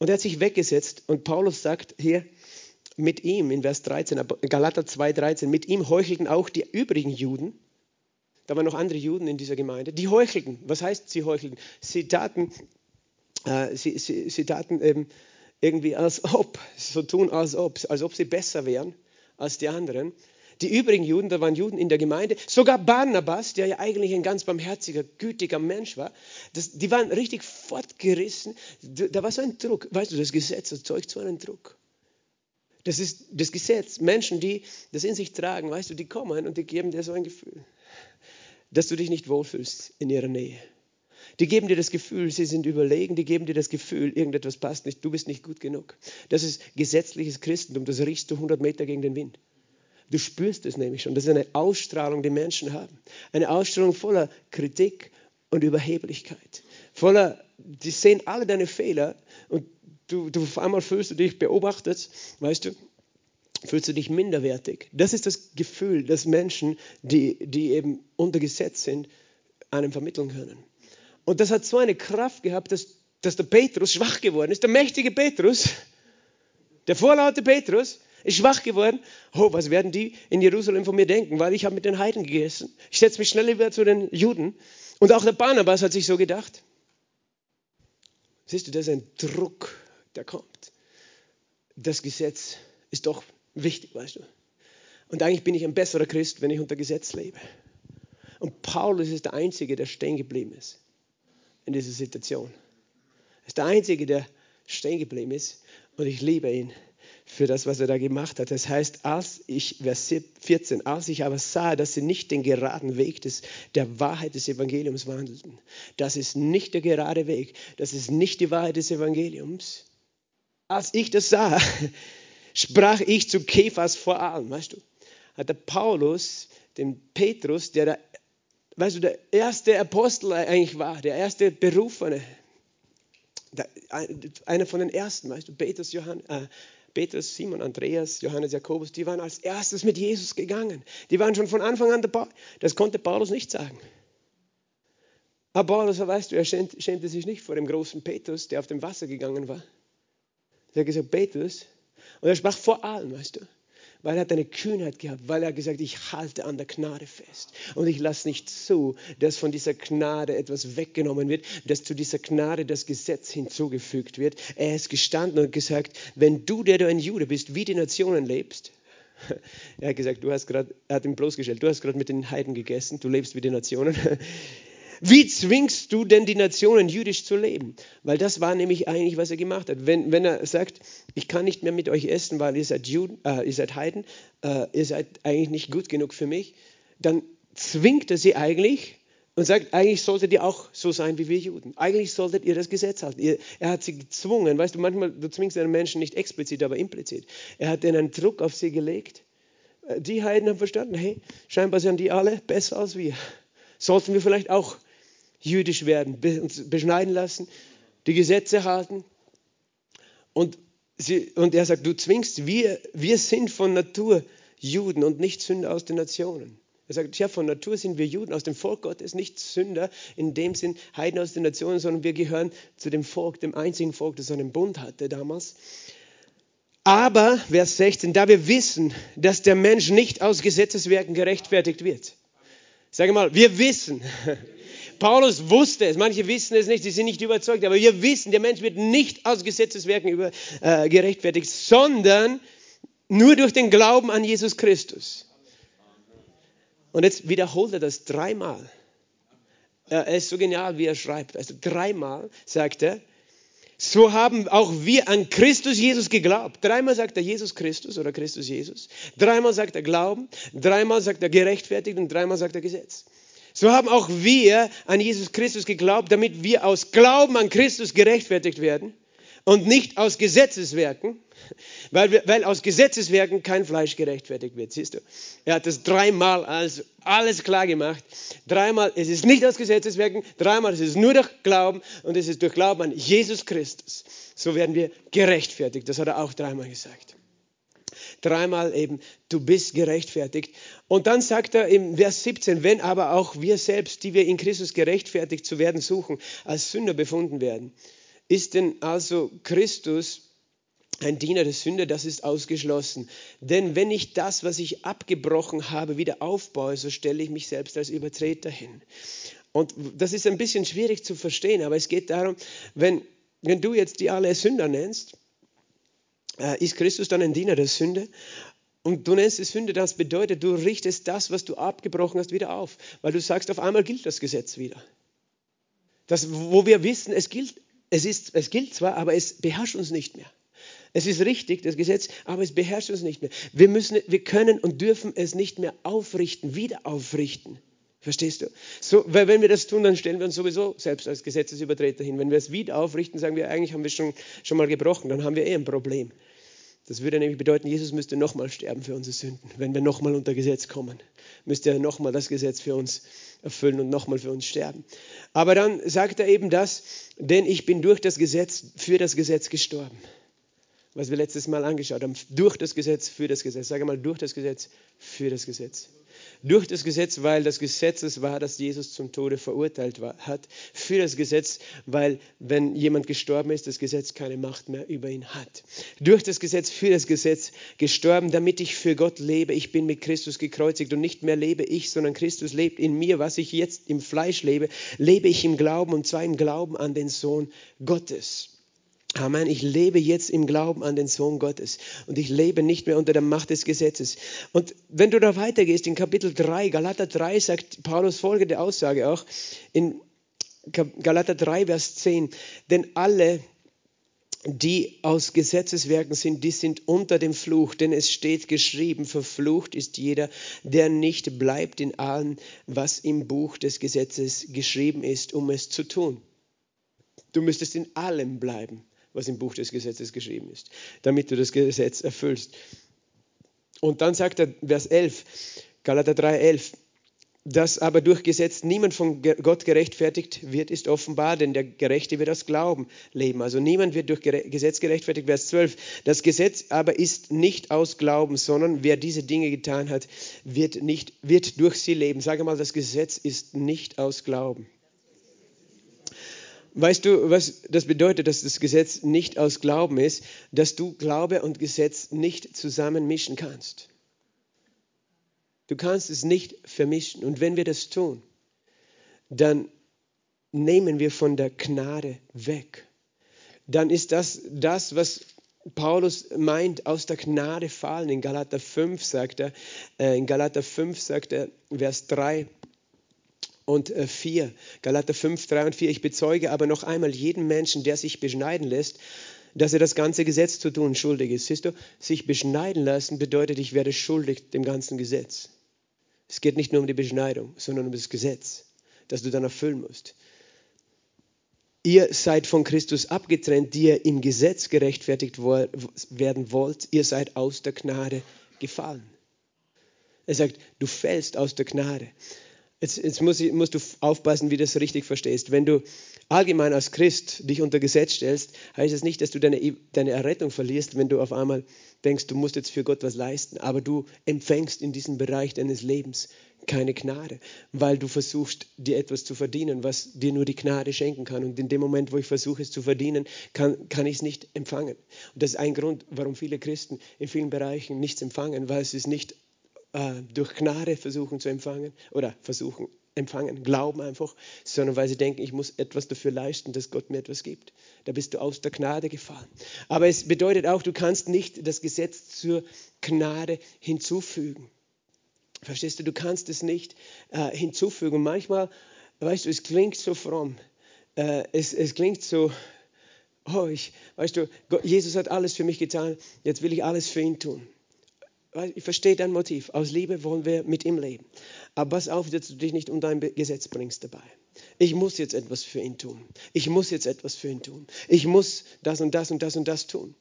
Und er hat sich weggesetzt und Paulus sagt hier, mit ihm, in Vers 13, Galater 2, 13, mit ihm heuchelten auch die übrigen Juden. Da waren noch andere Juden in dieser Gemeinde. Die heuchelten. Was heißt sie heuchelten? Sie taten, äh, sie, sie, sie taten eben irgendwie als ob, so tun als ob, als ob sie besser wären als die anderen. Die übrigen Juden, da waren Juden in der Gemeinde, sogar Barnabas, der ja eigentlich ein ganz barmherziger, gütiger Mensch war, das, die waren richtig fortgerissen. Da war so ein Druck. Weißt du, das Gesetz erzeugt so einen Druck. Das ist das Gesetz. Menschen, die das in sich tragen, weißt du, die kommen und die geben dir so ein Gefühl, dass du dich nicht wohlfühlst in ihrer Nähe. Die geben dir das Gefühl, sie sind überlegen, die geben dir das Gefühl, irgendetwas passt nicht, du bist nicht gut genug. Das ist gesetzliches Christentum, das riechst du 100 Meter gegen den Wind. Du spürst es nämlich schon. Das ist eine Ausstrahlung, die Menschen haben. Eine Ausstrahlung voller Kritik und Überheblichkeit. Voller, die sehen alle deine Fehler und du, du auf einmal fühlst du dich beobachtet, weißt du, fühlst du dich minderwertig. Das ist das Gefühl, das Menschen, die, die eben unter Gesetz sind, einem vermitteln können. Und das hat so eine Kraft gehabt, dass, dass der Petrus schwach geworden ist. Der mächtige Petrus, der vorlaute Petrus, ist schwach geworden. Oh, was werden die in Jerusalem von mir denken? Weil ich habe mit den Heiden gegessen. Ich setze mich schnell wieder zu den Juden. Und auch der Barnabas hat sich so gedacht. Siehst du, das ist ein Druck, der kommt. das Gesetz ist doch wichtig, weißt du. Und eigentlich bin ich ein besserer Christ, wenn ich unter Gesetz lebe. Und Paulus ist der Einzige, der stehen geblieben ist in dieser Situation. Er ist der Einzige, der stehen geblieben ist. Und ich liebe ihn für das, was er da gemacht hat. Das heißt, als ich, Vers 14, als ich aber sah, dass sie nicht den geraden Weg des, der Wahrheit des Evangeliums wandelten, das ist nicht der gerade Weg, das ist nicht die Wahrheit des Evangeliums. Als ich das sah, sprach ich zu Kephas vor allem, weißt du, hat der Paulus, den Petrus, der, der weißt du, der erste Apostel eigentlich war, der erste Berufene, einer von den ersten, weißt du, Petrus, Johann, äh, Petrus, Simon, Andreas, Johannes, Jakobus, die waren als erstes mit Jesus gegangen. Die waren schon von Anfang an dabei. Das konnte Paulus nicht sagen. Aber Paulus, weißt du, er schämte sich nicht vor dem großen Petrus, der auf dem Wasser gegangen war. Er hat gesagt, Petrus, und er sprach vor allem, weißt du, weil er hat eine Kühnheit gehabt, weil er gesagt, ich halte an der Gnade fest und ich lasse nicht zu, dass von dieser Gnade etwas weggenommen wird, dass zu dieser Gnade das Gesetz hinzugefügt wird. Er ist gestanden und gesagt, wenn du, der du ein Jude bist, wie die Nationen lebst, er hat gesagt, du hast gerade, er hat ihm bloßgestellt, du hast gerade mit den Heiden gegessen, du lebst wie die Nationen. Wie zwingst du denn die Nationen jüdisch zu leben? Weil das war nämlich eigentlich, was er gemacht hat. Wenn, wenn er sagt, ich kann nicht mehr mit euch essen, weil ihr seid, Juden, äh, ihr seid Heiden, äh, ihr seid eigentlich nicht gut genug für mich, dann zwingt er sie eigentlich und sagt, eigentlich solltet ihr auch so sein wie wir Juden. Eigentlich solltet ihr das Gesetz halten. Ihr, er hat sie gezwungen. Weißt du, manchmal, du zwingst einen Menschen nicht explizit, aber implizit. Er hat einen Druck auf sie gelegt. Äh, die Heiden haben verstanden, hey, scheinbar sind die alle besser als wir. Sollten wir vielleicht auch jüdisch werden, uns beschneiden lassen, die Gesetze halten. Und, sie, und er sagt, du zwingst, wir, wir sind von Natur Juden und nicht Sünder aus den Nationen. Er sagt, ja, von Natur sind wir Juden aus dem Volk Gottes, nicht Sünder in dem Sinn Heiden aus den Nationen, sondern wir gehören zu dem Volk, dem einzigen Volk, das einen Bund hatte damals. Aber, Vers 16, da wir wissen, dass der Mensch nicht aus Gesetzeswerken gerechtfertigt wird. Sage mal, wir wissen, Paulus wusste es, manche wissen es nicht, sie sind nicht überzeugt, aber wir wissen, der Mensch wird nicht aus Gesetzeswerken über, äh, gerechtfertigt, sondern nur durch den Glauben an Jesus Christus. Und jetzt wiederholt er das dreimal. Er ist so genial, wie er schreibt. Also dreimal sagt er, so haben auch wir an Christus Jesus geglaubt. Dreimal sagt er Jesus Christus oder Christus Jesus. Dreimal sagt er Glauben. Dreimal sagt er gerechtfertigt und dreimal sagt er Gesetz. So haben auch wir an Jesus Christus geglaubt, damit wir aus Glauben an Christus gerechtfertigt werden und nicht aus Gesetzeswerken, weil, weil aus Gesetzeswerken kein Fleisch gerechtfertigt wird. Siehst du? Er hat das dreimal als alles klar gemacht. Dreimal, es ist nicht aus Gesetzeswerken, dreimal, es ist nur durch Glauben und es ist durch Glauben an Jesus Christus. So werden wir gerechtfertigt. Das hat er auch dreimal gesagt dreimal eben, du bist gerechtfertigt. Und dann sagt er im Vers 17, wenn aber auch wir selbst, die wir in Christus gerechtfertigt zu werden suchen, als Sünder befunden werden, ist denn also Christus ein Diener der Sünde, das ist ausgeschlossen. Denn wenn ich das, was ich abgebrochen habe, wieder aufbaue, so stelle ich mich selbst als Übertreter hin. Und das ist ein bisschen schwierig zu verstehen, aber es geht darum, wenn, wenn du jetzt die alle Sünder nennst, ist Christus dann ein Diener der Sünde? Und du nennst es Sünde, das bedeutet, du richtest das, was du abgebrochen hast, wieder auf. Weil du sagst, auf einmal gilt das Gesetz wieder. Das, wo wir wissen, es gilt, es, ist, es gilt zwar, aber es beherrscht uns nicht mehr. Es ist richtig, das Gesetz, aber es beherrscht uns nicht mehr. Wir, müssen, wir können und dürfen es nicht mehr aufrichten, wieder aufrichten. Verstehst du? So, weil wenn wir das tun, dann stellen wir uns sowieso selbst als Gesetzesübertreter hin. Wenn wir es wieder aufrichten, sagen wir, eigentlich haben wir schon, schon mal gebrochen, dann haben wir eh ein Problem. Das würde nämlich bedeuten, Jesus müsste nochmal sterben für unsere Sünden. Wenn wir nochmal unter Gesetz kommen, müsste er nochmal das Gesetz für uns erfüllen und nochmal für uns sterben. Aber dann sagt er eben das, denn ich bin durch das Gesetz für das Gesetz gestorben. Was wir letztes Mal angeschaut haben. Durch das Gesetz, für das Gesetz. Sage mal, durch das Gesetz, für das Gesetz durch das Gesetz, weil das Gesetz es war, dass Jesus zum Tode verurteilt war, hat, für das Gesetz, weil wenn jemand gestorben ist, das Gesetz keine Macht mehr über ihn hat. Durch das Gesetz, für das Gesetz gestorben, damit ich für Gott lebe. Ich bin mit Christus gekreuzigt und nicht mehr lebe ich, sondern Christus lebt in mir. Was ich jetzt im Fleisch lebe, lebe ich im Glauben und zwar im Glauben an den Sohn Gottes Amen. Ich lebe jetzt im Glauben an den Sohn Gottes und ich lebe nicht mehr unter der Macht des Gesetzes. Und wenn du da weitergehst, in Kapitel 3, Galater 3, sagt Paulus folgende Aussage auch, in Galater 3, Vers 10, denn alle, die aus Gesetzeswerken sind, die sind unter dem Fluch, denn es steht geschrieben, verflucht ist jeder, der nicht bleibt in allem, was im Buch des Gesetzes geschrieben ist, um es zu tun. Du müsstest in allem bleiben was im Buch des Gesetzes geschrieben ist, damit du das Gesetz erfüllst. Und dann sagt er, Vers 11, Galater 3, 11, dass aber durch Gesetz niemand von Gott gerechtfertigt wird, ist offenbar, denn der Gerechte wird aus Glauben leben. Also niemand wird durch Gesetz gerechtfertigt. Vers 12. Das Gesetz aber ist nicht aus Glauben, sondern wer diese Dinge getan hat, wird, nicht, wird durch sie leben. Sage mal, das Gesetz ist nicht aus Glauben. Weißt du, was das bedeutet, dass das Gesetz nicht aus Glauben ist, dass du Glaube und Gesetz nicht zusammenmischen kannst. Du kannst es nicht vermischen. Und wenn wir das tun, dann nehmen wir von der Gnade weg. Dann ist das das, was Paulus meint, aus der Gnade fallen. In Galater 5 sagt er, äh, in Galater 5 sagt er, Vers 3, und 4. Äh, Galater 5, 3 und 4. Ich bezeuge aber noch einmal jeden Menschen, der sich beschneiden lässt, dass er das ganze Gesetz zu tun schuldig ist. Siehst du, sich beschneiden lassen bedeutet, ich werde schuldig dem ganzen Gesetz. Es geht nicht nur um die Beschneidung, sondern um das Gesetz, das du dann erfüllen musst. Ihr seid von Christus abgetrennt, die ihr im Gesetz gerechtfertigt werden wollt. Ihr seid aus der Gnade gefallen. Er sagt, du fällst aus der Gnade. Jetzt, jetzt muss ich, musst du aufpassen, wie du das richtig verstehst. Wenn du allgemein als Christ dich unter Gesetz stellst, heißt es das nicht, dass du deine, deine Errettung verlierst, wenn du auf einmal denkst, du musst jetzt für Gott was leisten. Aber du empfängst in diesem Bereich deines Lebens keine Gnade, weil du versuchst, dir etwas zu verdienen, was dir nur die Gnade schenken kann. Und in dem Moment, wo ich versuche, es zu verdienen, kann, kann ich es nicht empfangen. Und das ist ein Grund, warum viele Christen in vielen Bereichen nichts empfangen, weil sie es nicht äh, durch Gnade versuchen zu empfangen oder versuchen empfangen, glauben einfach, sondern weil sie denken, ich muss etwas dafür leisten, dass Gott mir etwas gibt. Da bist du aus der Gnade gefallen. Aber es bedeutet auch, du kannst nicht das Gesetz zur Gnade hinzufügen. Verstehst du, du kannst es nicht äh, hinzufügen. Manchmal, weißt du, es klingt so fromm. Äh, es, es klingt so, oh, ich, weißt du, Gott, Jesus hat alles für mich getan, jetzt will ich alles für ihn tun. Ich verstehe dein Motiv. Aus Liebe wollen wir mit ihm leben. Aber pass auf, dass du dich nicht um dein Gesetz bringst dabei. Ich muss jetzt etwas für ihn tun. Ich muss jetzt etwas für ihn tun. Ich muss das und das und das und das tun.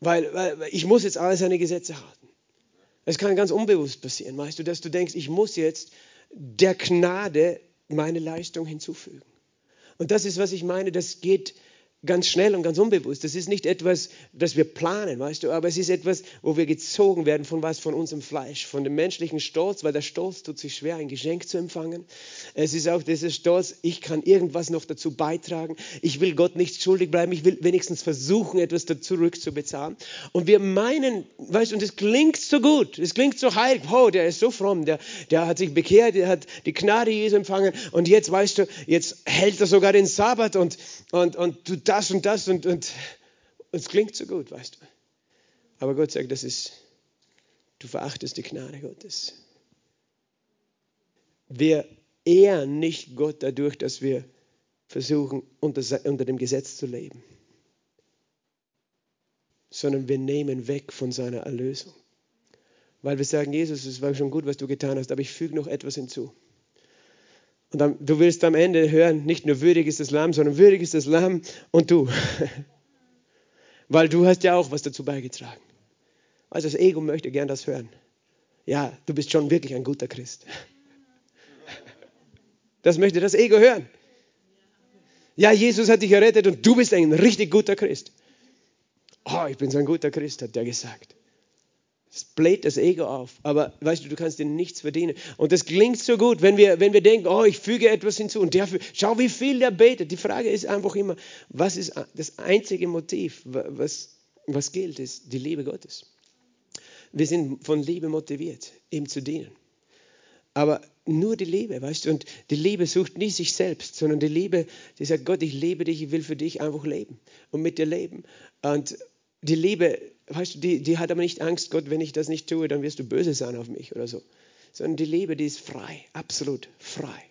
Weil, weil ich muss jetzt alle seine Gesetze halten. Es kann ganz unbewusst passieren, weißt du, dass du denkst, ich muss jetzt der Gnade meine Leistung hinzufügen. Und das ist, was ich meine, das geht ganz schnell und ganz unbewusst. Das ist nicht etwas, das wir planen, weißt du, aber es ist etwas, wo wir gezogen werden von was? Von unserem Fleisch, von dem menschlichen Stolz, weil der Stolz tut sich schwer, ein Geschenk zu empfangen. Es ist auch dieser Stolz, ich kann irgendwas noch dazu beitragen. Ich will Gott nicht schuldig bleiben. Ich will wenigstens versuchen, etwas zurückzubezahlen. Und wir meinen, weißt du, und es klingt so gut, es klingt so heilig. Oh, der ist so fromm, der, der hat sich bekehrt, der hat die Gnade Jesu empfangen und jetzt, weißt du, jetzt hält er sogar den Sabbat und, und, und du das und das und, und, es klingt so gut, weißt du. Aber Gott sagt, das ist, du verachtest die Gnade Gottes. Wir ehren nicht Gott dadurch, dass wir versuchen, unter, unter dem Gesetz zu leben, sondern wir nehmen weg von seiner Erlösung. Weil wir sagen, Jesus, es war schon gut, was du getan hast, aber ich füge noch etwas hinzu. Und dann, du willst am Ende hören, nicht nur würdig ist das Lamm, sondern würdig ist das Lamm und du. Weil du hast ja auch was dazu beigetragen. Also das Ego möchte gern das hören. Ja, du bist schon wirklich ein guter Christ. Das möchte das Ego hören. Ja, Jesus hat dich errettet und du bist ein richtig guter Christ. Oh, ich bin so ein guter Christ, hat der gesagt. Es bläht das Ego auf. Aber weißt du, du kannst dir nichts verdienen. Und das klingt so gut, wenn wir, wenn wir denken, oh, ich füge etwas hinzu und der, schau, wie viel der betet. Die Frage ist einfach immer, was ist das einzige Motiv, was, was gilt, ist die Liebe Gottes. Wir sind von Liebe motiviert, ihm zu dienen. Aber nur die Liebe, weißt du, und die Liebe sucht nie sich selbst, sondern die Liebe, die sagt, Gott, ich liebe dich, ich will für dich einfach leben und mit dir leben. Und die Liebe, weißt du, die, die hat aber nicht Angst, Gott, wenn ich das nicht tue, dann wirst du böse sein auf mich oder so. Sondern die Liebe, die ist frei, absolut frei.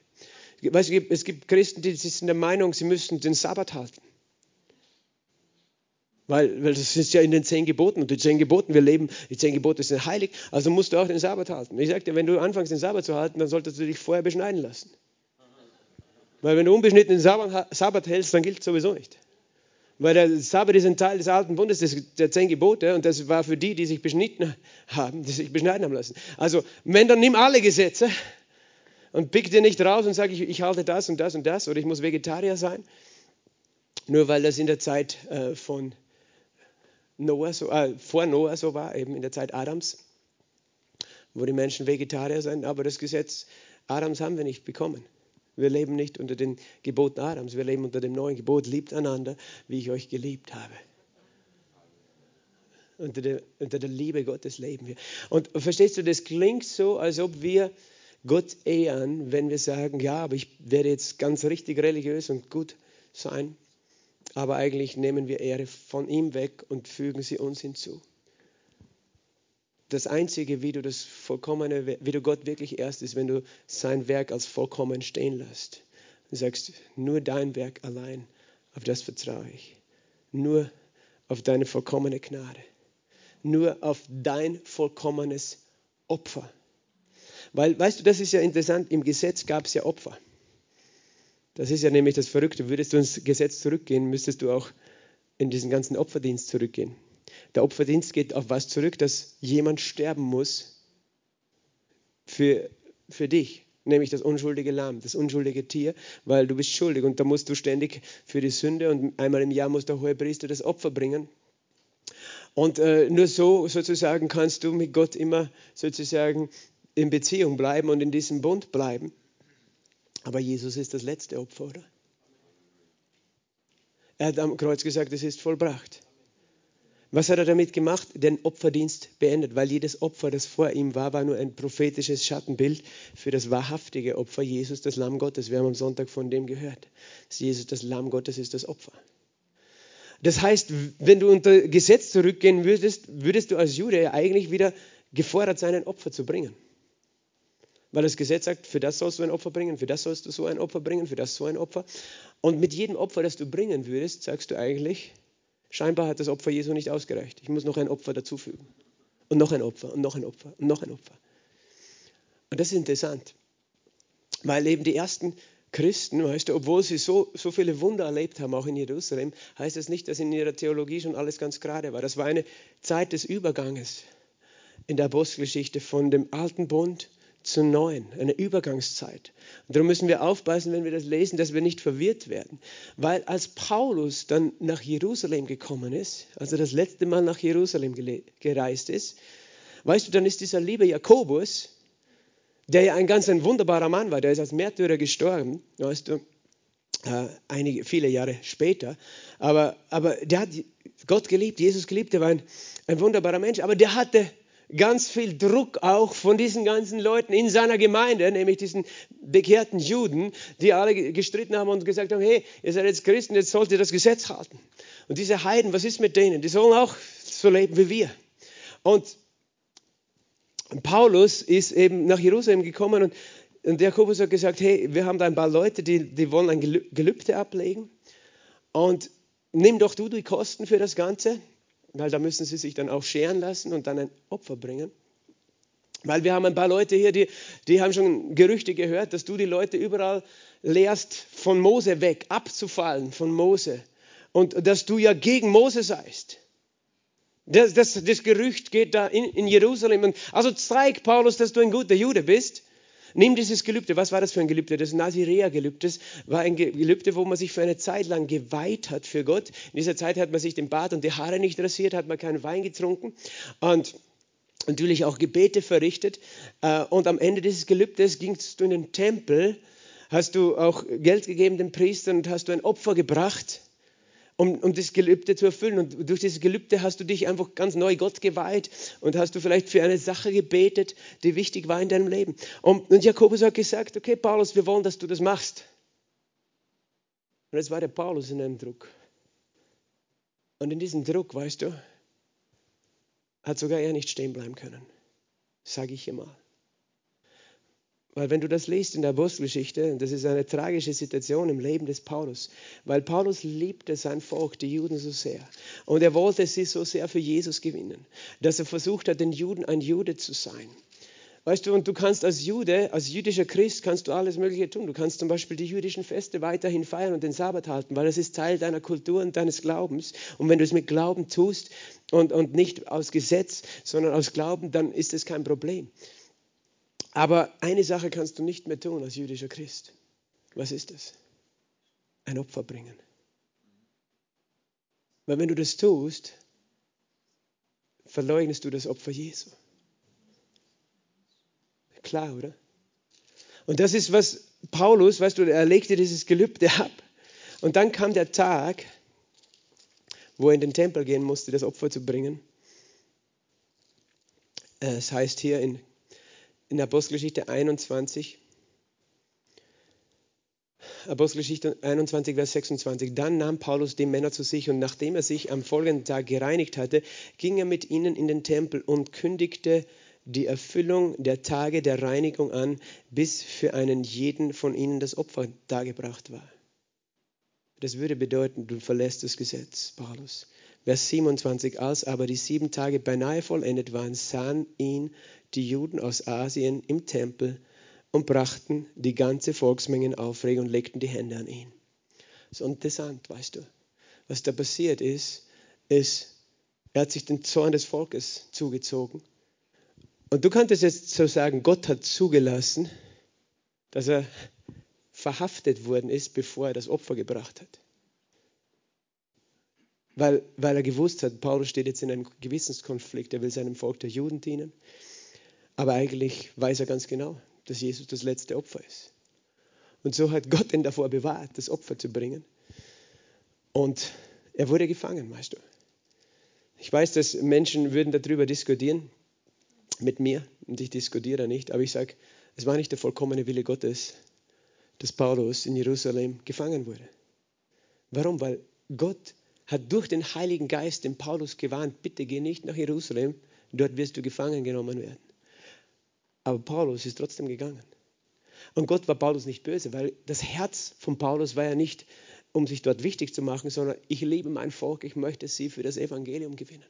Weißt du, es gibt Christen, die sind der Meinung, sie müssten den Sabbat halten. Weil, weil das ist ja in den zehn Geboten. Und die zehn Geboten, wir leben, die zehn Gebote sind heilig, also musst du auch den Sabbat halten. Ich dir, wenn du anfängst, den Sabbat zu halten, dann solltest du dich vorher beschneiden lassen. Weil wenn du unbeschnitten den Sabbat hältst, dann gilt es sowieso nicht. Weil der Sabbat ist ein Teil des alten Bundes, der zehn Gebote, und das war für die, die sich beschnitten haben, die sich beschneiden haben lassen. Also, wenn dann nimm alle Gesetze und pick dir nicht raus und sag, ich, ich halte das und das und das, oder ich muss Vegetarier sein, nur weil das in der Zeit äh, von Noah so, äh, vor Noah so war, eben in der Zeit Adams, wo die Menschen Vegetarier sind, aber das Gesetz Adams haben wir nicht bekommen. Wir leben nicht unter den Geboten Adams, wir leben unter dem neuen Gebot, liebt einander, wie ich euch geliebt habe. Unter der, unter der Liebe Gottes leben wir. Und verstehst du, das klingt so, als ob wir Gott ehren, wenn wir sagen, ja, aber ich werde jetzt ganz richtig religiös und gut sein aber eigentlich nehmen wir Ehre von ihm weg und fügen sie uns hinzu. Das Einzige, wie du das vollkommene, wie du Gott wirklich ehrst, ist, wenn du sein Werk als vollkommen stehen lässt. Du sagst, nur dein Werk allein, auf das vertraue ich. Nur auf deine vollkommene Gnade. Nur auf dein vollkommenes Opfer. Weil, weißt du, das ist ja interessant, im Gesetz gab es ja Opfer. Das ist ja nämlich das Verrückte. Würdest du ins Gesetz zurückgehen, müsstest du auch in diesen ganzen Opferdienst zurückgehen. Der Opferdienst geht auf was zurück, dass jemand sterben muss für, für dich, nämlich das unschuldige Lamm, das unschuldige Tier, weil du bist schuldig und da musst du ständig für die Sünde und einmal im Jahr muss der Hohepriester das Opfer bringen. Und äh, nur so sozusagen kannst du mit Gott immer sozusagen in Beziehung bleiben und in diesem Bund bleiben. Aber Jesus ist das letzte Opfer, oder? Er hat am Kreuz gesagt, es ist vollbracht. Was hat er damit gemacht? Den Opferdienst beendet, weil jedes Opfer, das vor ihm war, war nur ein prophetisches Schattenbild für das wahrhaftige Opfer, Jesus, das Lamm Gottes. Wir haben am Sonntag von dem gehört. Jesus, das Lamm Gottes, ist das Opfer. Das heißt, wenn du unter Gesetz zurückgehen würdest, würdest du als Jude eigentlich wieder gefordert sein, ein Opfer zu bringen. Weil das Gesetz sagt, für das sollst du ein Opfer bringen, für das sollst du so ein Opfer bringen, für das so ein Opfer. Und mit jedem Opfer, das du bringen würdest, sagst du eigentlich, scheinbar hat das Opfer Jesu nicht ausgereicht. Ich muss noch ein Opfer dazufügen. Und noch ein Opfer und noch ein Opfer und noch ein Opfer. Und das ist interessant, weil eben die ersten Christen, weißt du, obwohl sie so, so viele Wunder erlebt haben, auch in Jerusalem, heißt das nicht, dass in ihrer Theologie schon alles ganz gerade war. Das war eine Zeit des Überganges in der Apostelgeschichte von dem alten Bund zu neuen, eine Übergangszeit. Und darum müssen wir aufpassen, wenn wir das lesen, dass wir nicht verwirrt werden. Weil als Paulus dann nach Jerusalem gekommen ist, also das letzte Mal nach Jerusalem gereist ist, weißt du, dann ist dieser liebe Jakobus, der ja ein ganz ein wunderbarer Mann war, der ist als Märtyrer gestorben, weißt du, äh, einige, viele Jahre später, aber, aber der hat Gott geliebt, Jesus geliebt, der war ein, ein wunderbarer Mensch, aber der hatte ganz viel Druck auch von diesen ganzen Leuten in seiner Gemeinde, nämlich diesen bekehrten Juden, die alle gestritten haben und gesagt haben, hey, ihr seid jetzt Christen, jetzt sollt ihr das Gesetz halten. Und diese Heiden, was ist mit denen? Die sollen auch so leben wie wir. Und Paulus ist eben nach Jerusalem gekommen und, und Jakobus hat gesagt, hey, wir haben da ein paar Leute, die, die wollen ein Gelübde ablegen und nimm doch du die Kosten für das Ganze weil da müssen sie sich dann auch scheren lassen und dann ein Opfer bringen. Weil wir haben ein paar Leute hier, die, die haben schon Gerüchte gehört, dass du die Leute überall lehrst, von Mose weg, abzufallen von Mose. Und dass du ja gegen Mose seist. Das, das, das Gerücht geht da in, in Jerusalem. Also zeig, Paulus, dass du ein guter Jude bist. Nimm dieses Gelübde. Was war das für ein Gelübde? Das Nazirea-Gelübde war ein Gelübde, wo man sich für eine Zeit lang geweiht hat für Gott. In dieser Zeit hat man sich den Bart und die Haare nicht rasiert, hat man keinen Wein getrunken und natürlich auch Gebete verrichtet. Äh, und am Ende dieses Gelübdes gingst du in den Tempel, hast du auch Geld gegeben den Priestern und hast du ein Opfer gebracht. Um, um das Gelübde zu erfüllen. Und durch dieses Gelübde hast du dich einfach ganz neu Gott geweiht und hast du vielleicht für eine Sache gebetet, die wichtig war in deinem Leben. Und, und Jakobus hat gesagt, okay, Paulus, wir wollen, dass du das machst. Und jetzt war der Paulus in einem Druck. Und in diesem Druck, weißt du, hat sogar er nicht stehen bleiben können. Sage ich immer. Weil wenn du das liest in der Apostelgeschichte, das ist eine tragische Situation im Leben des Paulus, weil Paulus liebte sein Volk, die Juden so sehr. Und er wollte sie so sehr für Jesus gewinnen, dass er versucht hat, den Juden ein Jude zu sein. Weißt du, und du kannst als Jude, als jüdischer Christ, kannst du alles Mögliche tun. Du kannst zum Beispiel die jüdischen Feste weiterhin feiern und den Sabbat halten, weil das ist Teil deiner Kultur und deines Glaubens. Und wenn du es mit Glauben tust und, und nicht aus Gesetz, sondern aus Glauben, dann ist es kein Problem. Aber eine Sache kannst du nicht mehr tun als jüdischer Christ. Was ist das? Ein Opfer bringen. Weil wenn du das tust, verleugnest du das Opfer Jesu. Klar, oder? Und das ist, was Paulus, weißt du, er legte dieses Gelübde ab. Und dann kam der Tag, wo er in den Tempel gehen musste, das Opfer zu bringen. Es heißt hier in in Apostelgeschichte 21. Apostelgeschichte 21, Vers 26. Dann nahm Paulus die Männer zu sich und nachdem er sich am folgenden Tag gereinigt hatte, ging er mit ihnen in den Tempel und kündigte die Erfüllung der Tage der Reinigung an, bis für einen jeden von ihnen das Opfer dargebracht war. Das würde bedeuten, du verlässt das Gesetz, Paulus. Vers 27. Als aber die sieben Tage beinahe vollendet waren, sahen ihn die Juden aus Asien im Tempel und brachten die ganze Volksmenge in Aufregung und legten die Hände an ihn. So interessant, weißt du. Was da passiert ist, ist, er hat sich den Zorn des Volkes zugezogen. Und du könntest jetzt so sagen, Gott hat zugelassen, dass er verhaftet worden ist, bevor er das Opfer gebracht hat. Weil, weil er gewusst hat, Paulus steht jetzt in einem Gewissenskonflikt, er will seinem Volk der Juden dienen. Aber eigentlich weiß er ganz genau, dass Jesus das letzte Opfer ist. Und so hat Gott ihn davor bewahrt, das Opfer zu bringen. Und er wurde gefangen, weißt du. Ich weiß, dass Menschen würden darüber diskutieren mit mir und ich diskutiere nicht, aber ich sage, es war nicht der vollkommene Wille Gottes, dass Paulus in Jerusalem gefangen wurde. Warum? Weil Gott hat durch den Heiligen Geist den Paulus gewarnt, bitte geh nicht nach Jerusalem, dort wirst du gefangen genommen werden. Aber Paulus ist trotzdem gegangen. Und Gott war Paulus nicht böse, weil das Herz von Paulus war ja nicht, um sich dort wichtig zu machen, sondern ich liebe mein Volk, ich möchte sie für das Evangelium gewinnen.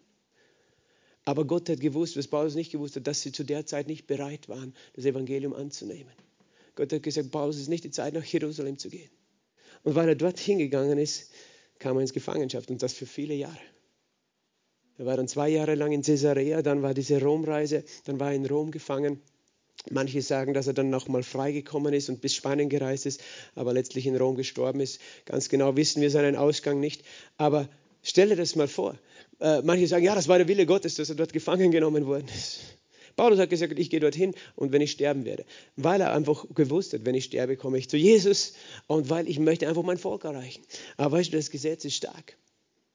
Aber Gott hat gewusst, was Paulus nicht gewusst hat, dass sie zu der Zeit nicht bereit waren, das Evangelium anzunehmen. Gott hat gesagt, Paulus ist nicht die Zeit, nach Jerusalem zu gehen. Und weil er dort hingegangen ist, kam er ins Gefangenschaft und das für viele Jahre. Er war dann zwei Jahre lang in Caesarea, dann war diese Romreise, dann war er in Rom gefangen. Manche sagen, dass er dann nochmal freigekommen ist und bis Spanien gereist ist, aber letztlich in Rom gestorben ist. Ganz genau wissen wir seinen Ausgang nicht. Aber stelle das mal vor. Äh, manche sagen, ja, das war der Wille Gottes, dass er dort gefangen genommen worden ist. Paulus hat gesagt, ich gehe dorthin und wenn ich sterben werde, weil er einfach gewusst hat, wenn ich sterbe, komme ich zu Jesus und weil ich möchte einfach mein Volk erreichen. Aber weißt du, das Gesetz ist stark.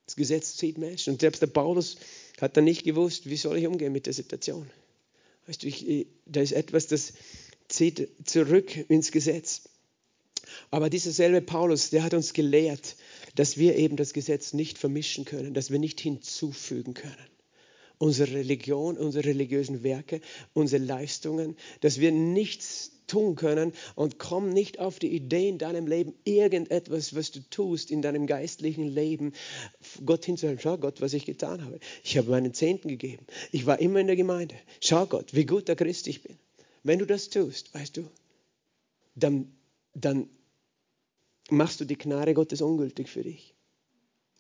Das Gesetz zieht Menschen. Und selbst der Paulus hat dann nicht gewusst, wie soll ich umgehen mit der Situation. Weißt du, ich, da ist etwas, das zieht zurück ins Gesetz. Aber dieser selbe Paulus, der hat uns gelehrt, dass wir eben das Gesetz nicht vermischen können, dass wir nicht hinzufügen können. Unsere Religion, unsere religiösen Werke, unsere Leistungen, dass wir nichts tun können und komm nicht auf die Idee in deinem Leben, irgendetwas, was du tust in deinem geistlichen Leben, Gott hinzuhören. Schau Gott, was ich getan habe. Ich habe meinen Zehnten gegeben. Ich war immer in der Gemeinde. Schau Gott, wie gut der Christ ich bin. Wenn du das tust, weißt du, dann, dann machst du die Gnade Gottes ungültig für dich.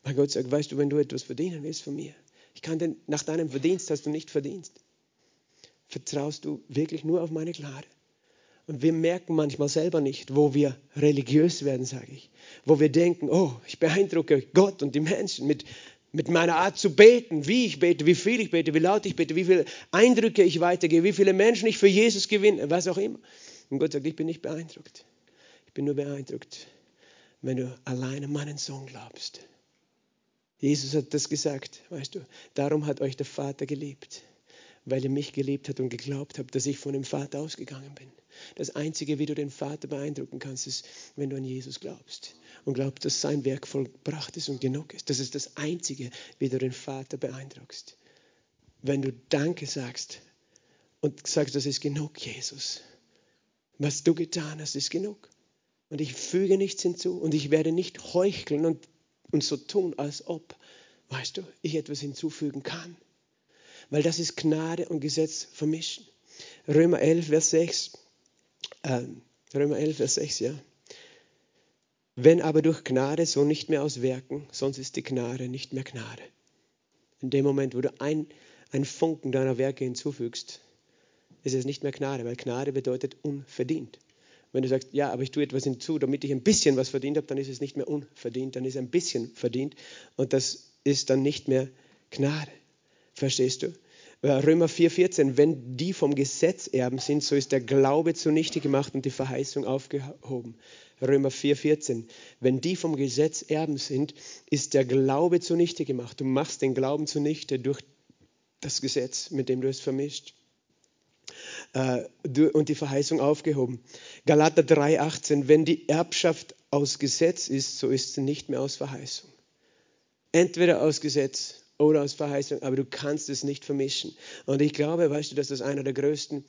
Weil Gott sagt, weißt du, wenn du etwas verdienen willst von mir, ich kann denn nach deinem Verdienst hast du nicht verdienst. Vertraust du wirklich nur auf meine Gnade? Und wir merken manchmal selber nicht, wo wir religiös werden, sage ich. Wo wir denken, oh, ich beeindrucke Gott und die Menschen mit, mit meiner Art zu beten, wie ich bete, wie viel ich bete, wie laut ich bete, wie viele Eindrücke ich weitergebe, wie viele Menschen ich für Jesus gewinne, was auch immer. Und Gott sagt, ich bin nicht beeindruckt. Ich bin nur beeindruckt, wenn du alleine meinen Sohn glaubst. Jesus hat das gesagt, weißt du. Darum hat euch der Vater geliebt, weil er mich geliebt hat und geglaubt hat, dass ich von dem Vater ausgegangen bin. Das Einzige, wie du den Vater beeindrucken kannst, ist, wenn du an Jesus glaubst und glaubst, dass sein Werk vollbracht ist und genug ist. Das ist das Einzige, wie du den Vater beeindruckst. Wenn du Danke sagst und sagst, das ist genug, Jesus. Was du getan hast, ist genug. Und ich füge nichts hinzu und ich werde nicht heucheln und, und so tun, als ob, weißt du, ich etwas hinzufügen kann. Weil das ist Gnade und Gesetz vermischen. Römer 11, Vers 6. Äh, Römer 11, Vers 6, ja. Wenn aber durch Gnade, so nicht mehr aus Werken, sonst ist die Gnade nicht mehr Gnade. In dem Moment, wo du ein, einen Funken deiner Werke hinzufügst, ist es nicht mehr Gnade, weil Gnade bedeutet unverdient. Wenn du sagst, ja, aber ich tue etwas hinzu, damit ich ein bisschen was verdient habe, dann ist es nicht mehr unverdient, dann ist ein bisschen verdient und das ist dann nicht mehr Gnade. Verstehst du? Römer 4,14, wenn die vom Gesetz erben sind, so ist der Glaube zunichte gemacht und die Verheißung aufgehoben. Römer 4,14, wenn die vom Gesetz erben sind, ist der Glaube zunichte gemacht. Du machst den Glauben zunichte durch das Gesetz, mit dem du es vermischt. Äh, und die Verheißung aufgehoben. Galater 3,18, wenn die Erbschaft aus Gesetz ist, so ist sie nicht mehr aus Verheißung. Entweder aus Gesetz oder aus Verheißung, aber du kannst es nicht vermischen. Und ich glaube, weißt du, dass das einer der größten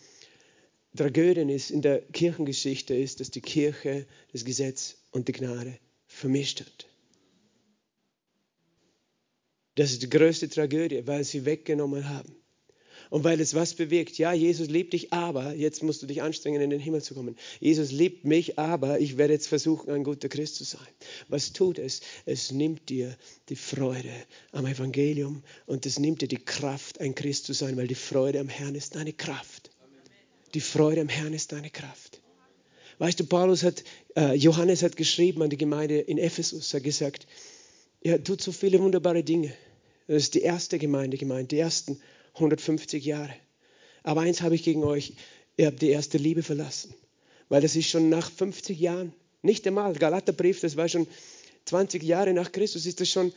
Tragödien ist in der Kirchengeschichte ist, dass die Kirche das Gesetz und die Gnade vermischt hat. Das ist die größte Tragödie, weil sie weggenommen haben. Und weil es was bewirkt. Ja, Jesus liebt dich, aber jetzt musst du dich anstrengen, in den Himmel zu kommen. Jesus liebt mich, aber ich werde jetzt versuchen, ein guter Christ zu sein. Was tut es? Es nimmt dir die Freude am Evangelium und es nimmt dir die Kraft, ein Christ zu sein, weil die Freude am Herrn ist deine Kraft. Die Freude am Herrn ist deine Kraft. Weißt du, Paulus hat, äh, Johannes hat geschrieben an die Gemeinde in Ephesus, hat gesagt, er tut so viele wunderbare Dinge. Das ist die erste Gemeinde gemeint, die ersten 150 Jahre. Aber eins habe ich gegen euch, ihr habt die erste Liebe verlassen. Weil das ist schon nach 50 Jahren, nicht einmal, Galaterbrief, das war schon 20 Jahre nach Christus, ist das schon,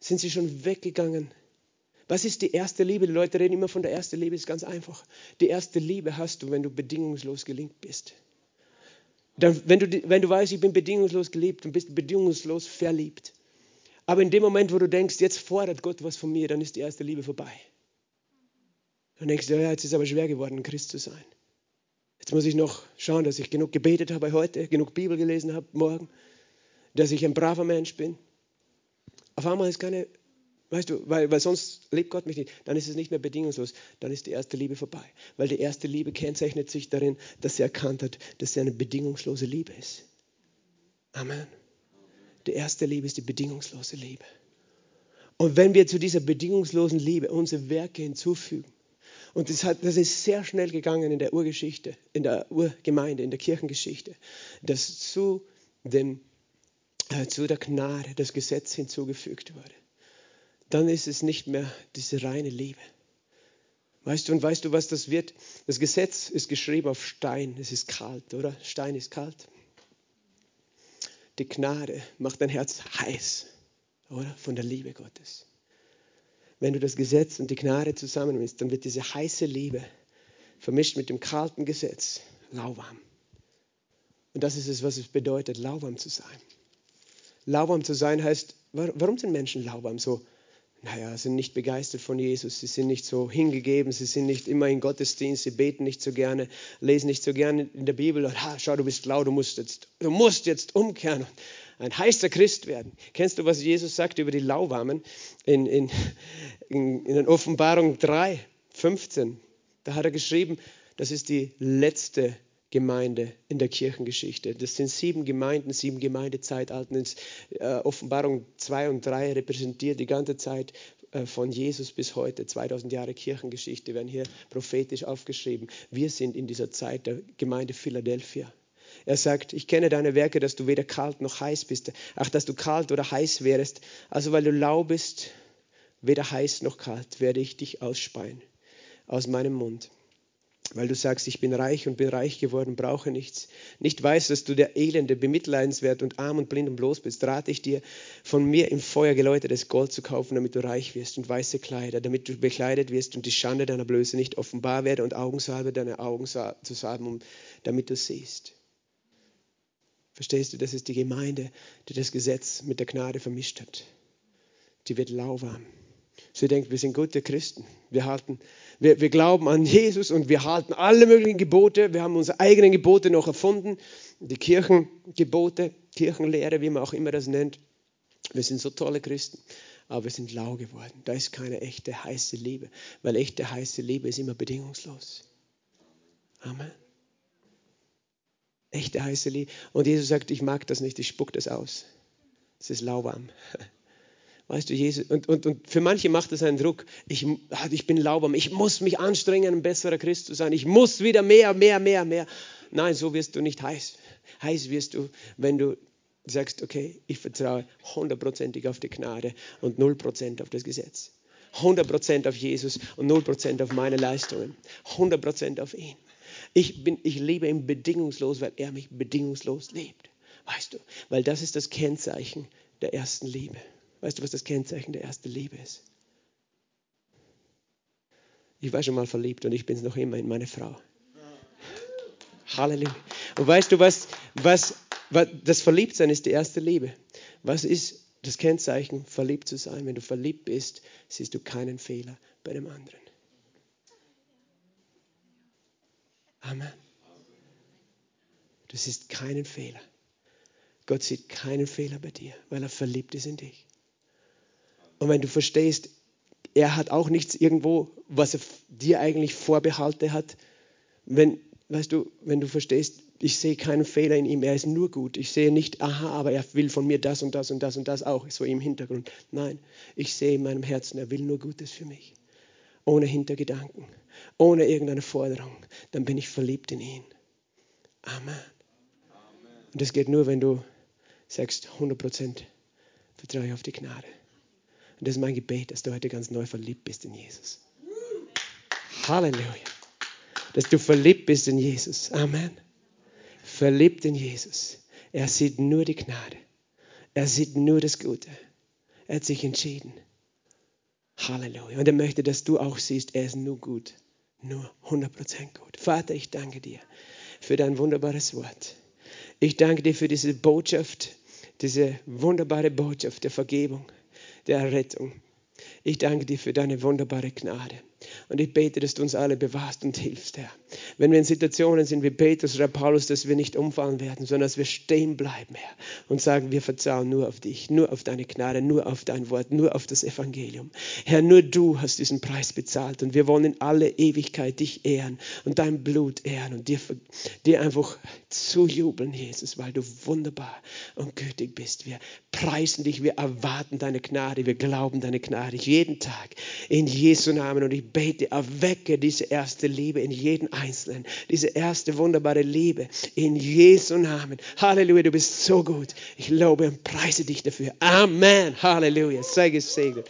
sind sie schon weggegangen. Was ist die erste Liebe? Die Leute reden immer von der ersten Liebe, ist ganz einfach. Die erste Liebe hast du, wenn du bedingungslos geliebt bist. Dann, wenn, du, wenn du weißt, ich bin bedingungslos geliebt und bist bedingungslos verliebt. Aber in dem Moment, wo du denkst, jetzt fordert Gott was von mir, dann ist die erste Liebe vorbei. Dann denkst du, ja, jetzt ist es aber schwer geworden, Christ zu sein. Jetzt muss ich noch schauen, dass ich genug gebetet habe heute, genug Bibel gelesen habe morgen, dass ich ein braver Mensch bin. Auf einmal ist keine, weißt du, weil, weil sonst liebt Gott mich nicht. Dann ist es nicht mehr bedingungslos. Dann ist die erste Liebe vorbei. Weil die erste Liebe kennzeichnet sich darin, dass sie erkannt hat, dass sie eine bedingungslose Liebe ist. Amen. Die erste Liebe ist die bedingungslose Liebe. Und wenn wir zu dieser bedingungslosen Liebe unsere Werke hinzufügen, und das, hat, das ist sehr schnell gegangen in der Urgeschichte, in der Urgemeinde, in der Kirchengeschichte, dass zu, dem, äh, zu der Gnade das Gesetz hinzugefügt wurde. Dann ist es nicht mehr diese reine Liebe. Weißt du, und weißt du, was das wird? Das Gesetz ist geschrieben auf Stein. Es ist kalt, oder? Stein ist kalt. Die Gnade macht dein Herz heiß, oder? Von der Liebe Gottes wenn du das Gesetz und die Gnade zusammennimmst, dann wird diese heiße Liebe vermischt mit dem kalten Gesetz lauwarm. Und das ist es, was es bedeutet, lauwarm zu sein. Lauwarm zu sein heißt, warum sind Menschen lauwarm so? Naja, sind nicht begeistert von Jesus, sie sind nicht so hingegeben, sie sind nicht immer in Gottesdienst, sie beten nicht so gerne, lesen nicht so gerne in der Bibel und ha, schau, du bist lau, du musst jetzt, du musst jetzt umkehren ein heißer Christ werden. Kennst du, was Jesus sagt über die Lauwarmen in, in, in, in Offenbarung 3, 15? Da hat er geschrieben, das ist die letzte Gemeinde in der Kirchengeschichte. Das sind sieben Gemeinden, sieben Gemeindezeitalten. Äh, Offenbarung 2 und 3 repräsentiert die ganze Zeit äh, von Jesus bis heute. 2000 Jahre Kirchengeschichte werden hier prophetisch aufgeschrieben. Wir sind in dieser Zeit der Gemeinde Philadelphia. Er sagt, ich kenne deine Werke, dass du weder kalt noch heiß bist. Ach, dass du kalt oder heiß wärst. Also weil du lau bist, weder heiß noch kalt, werde ich dich ausspeien aus meinem Mund. weil du sagst, ich bin reich und bin reich geworden, brauche nichts. Nicht weißt, dass du der Elende, bemitleidenswert und arm und blind und bloß bist, rate ich dir, von mir im Feuer geläutertes Gold zu kaufen, damit du reich wirst und weiße Kleider, damit du bekleidet wirst und die Schande deiner Blöße nicht offenbar werde und Augensalbe deine Augen zu salben, damit du siehst. Verstehst du, das ist die Gemeinde, die das Gesetz mit der Gnade vermischt hat. Die wird lauwarm. Sie denkt, wir sind gute Christen. Wir, halten, wir, wir glauben an Jesus und wir halten alle möglichen Gebote. Wir haben unsere eigenen Gebote noch erfunden. Die Kirchengebote, Kirchenlehre, wie man auch immer das nennt. Wir sind so tolle Christen, aber wir sind lau geworden. Da ist keine echte heiße Liebe, weil echte heiße Liebe ist immer bedingungslos. Amen. Echte heiße Liebe. Und Jesus sagt, ich mag das nicht, ich spuck das aus. Es ist lauwarm. Weißt du, Jesus, und, und, und für manche macht das einen Druck. Ich, ah, ich bin lauwarm, ich muss mich anstrengen, ein besserer Christ zu sein. Ich muss wieder mehr, mehr, mehr, mehr. Nein, so wirst du nicht heiß. Heiß wirst du, wenn du sagst, okay, ich vertraue hundertprozentig auf die Gnade und null Prozent auf das Gesetz. 100% auf Jesus und 0% auf meine Leistungen. 100% auf ihn. Ich, bin, ich lebe ihm bedingungslos, weil er mich bedingungslos liebt. Weißt du, weil das ist das Kennzeichen der ersten Liebe. Weißt du, was das Kennzeichen der ersten Liebe ist? Ich war schon mal verliebt und ich bin es noch immer in meine Frau. Halleluja. Und weißt du, was, was, was das Verliebtsein ist die erste Liebe. Was ist das Kennzeichen, verliebt zu sein? Wenn du verliebt bist, siehst du keinen Fehler bei dem anderen. Amen. Du siehst keinen Fehler. Gott sieht keinen Fehler bei dir, weil er verliebt ist in dich. Und wenn du verstehst, er hat auch nichts irgendwo, was er dir eigentlich Vorbehalte hat, wenn, weißt du, wenn du verstehst, ich sehe keinen Fehler in ihm, er ist nur gut. Ich sehe nicht, aha, aber er will von mir das und das und das und das auch, so im Hintergrund. Nein, ich sehe in meinem Herzen, er will nur Gutes für mich. Ohne Hintergedanken, ohne irgendeine Forderung. Dann bin ich verliebt in ihn. Amen. Und das geht nur, wenn du sagst, 100% vertraue ich auf die Gnade. Und das ist mein Gebet, dass du heute ganz neu verliebt bist in Jesus. Halleluja. Dass du verliebt bist in Jesus. Amen. Verliebt in Jesus. Er sieht nur die Gnade. Er sieht nur das Gute. Er hat sich entschieden. Halleluja. Und er möchte, dass du auch siehst, er ist nur gut. Nur 100% gut. Vater, ich danke dir für dein wunderbares Wort. Ich danke dir für diese Botschaft, diese wunderbare Botschaft der Vergebung der Errettung. Ich danke dir für deine wunderbare Gnade. Und ich bete, dass du uns alle bewahrst und hilfst, Herr. Wenn wir in Situationen sind wie Petrus oder Paulus, dass wir nicht umfallen werden, sondern dass wir stehen bleiben, Herr, und sagen, wir vertrauen nur auf dich, nur auf deine Gnade, nur auf dein Wort, nur auf das Evangelium. Herr, nur du hast diesen Preis bezahlt und wir wollen in alle Ewigkeit dich ehren und dein Blut ehren und dir, dir einfach zujubeln, Jesus, weil du wunderbar und gütig bist. Wir preisen dich, wir erwarten deine Gnade, wir glauben deine Gnade jeden Tag in Jesu Namen und ich bete, erwecke diese erste Liebe in jeden Einzelnen. Diese erste wunderbare Liebe in Jesu Namen. Halleluja, du bist so gut. Ich lobe und preise dich dafür. Amen. Halleluja. Sei gesegnet.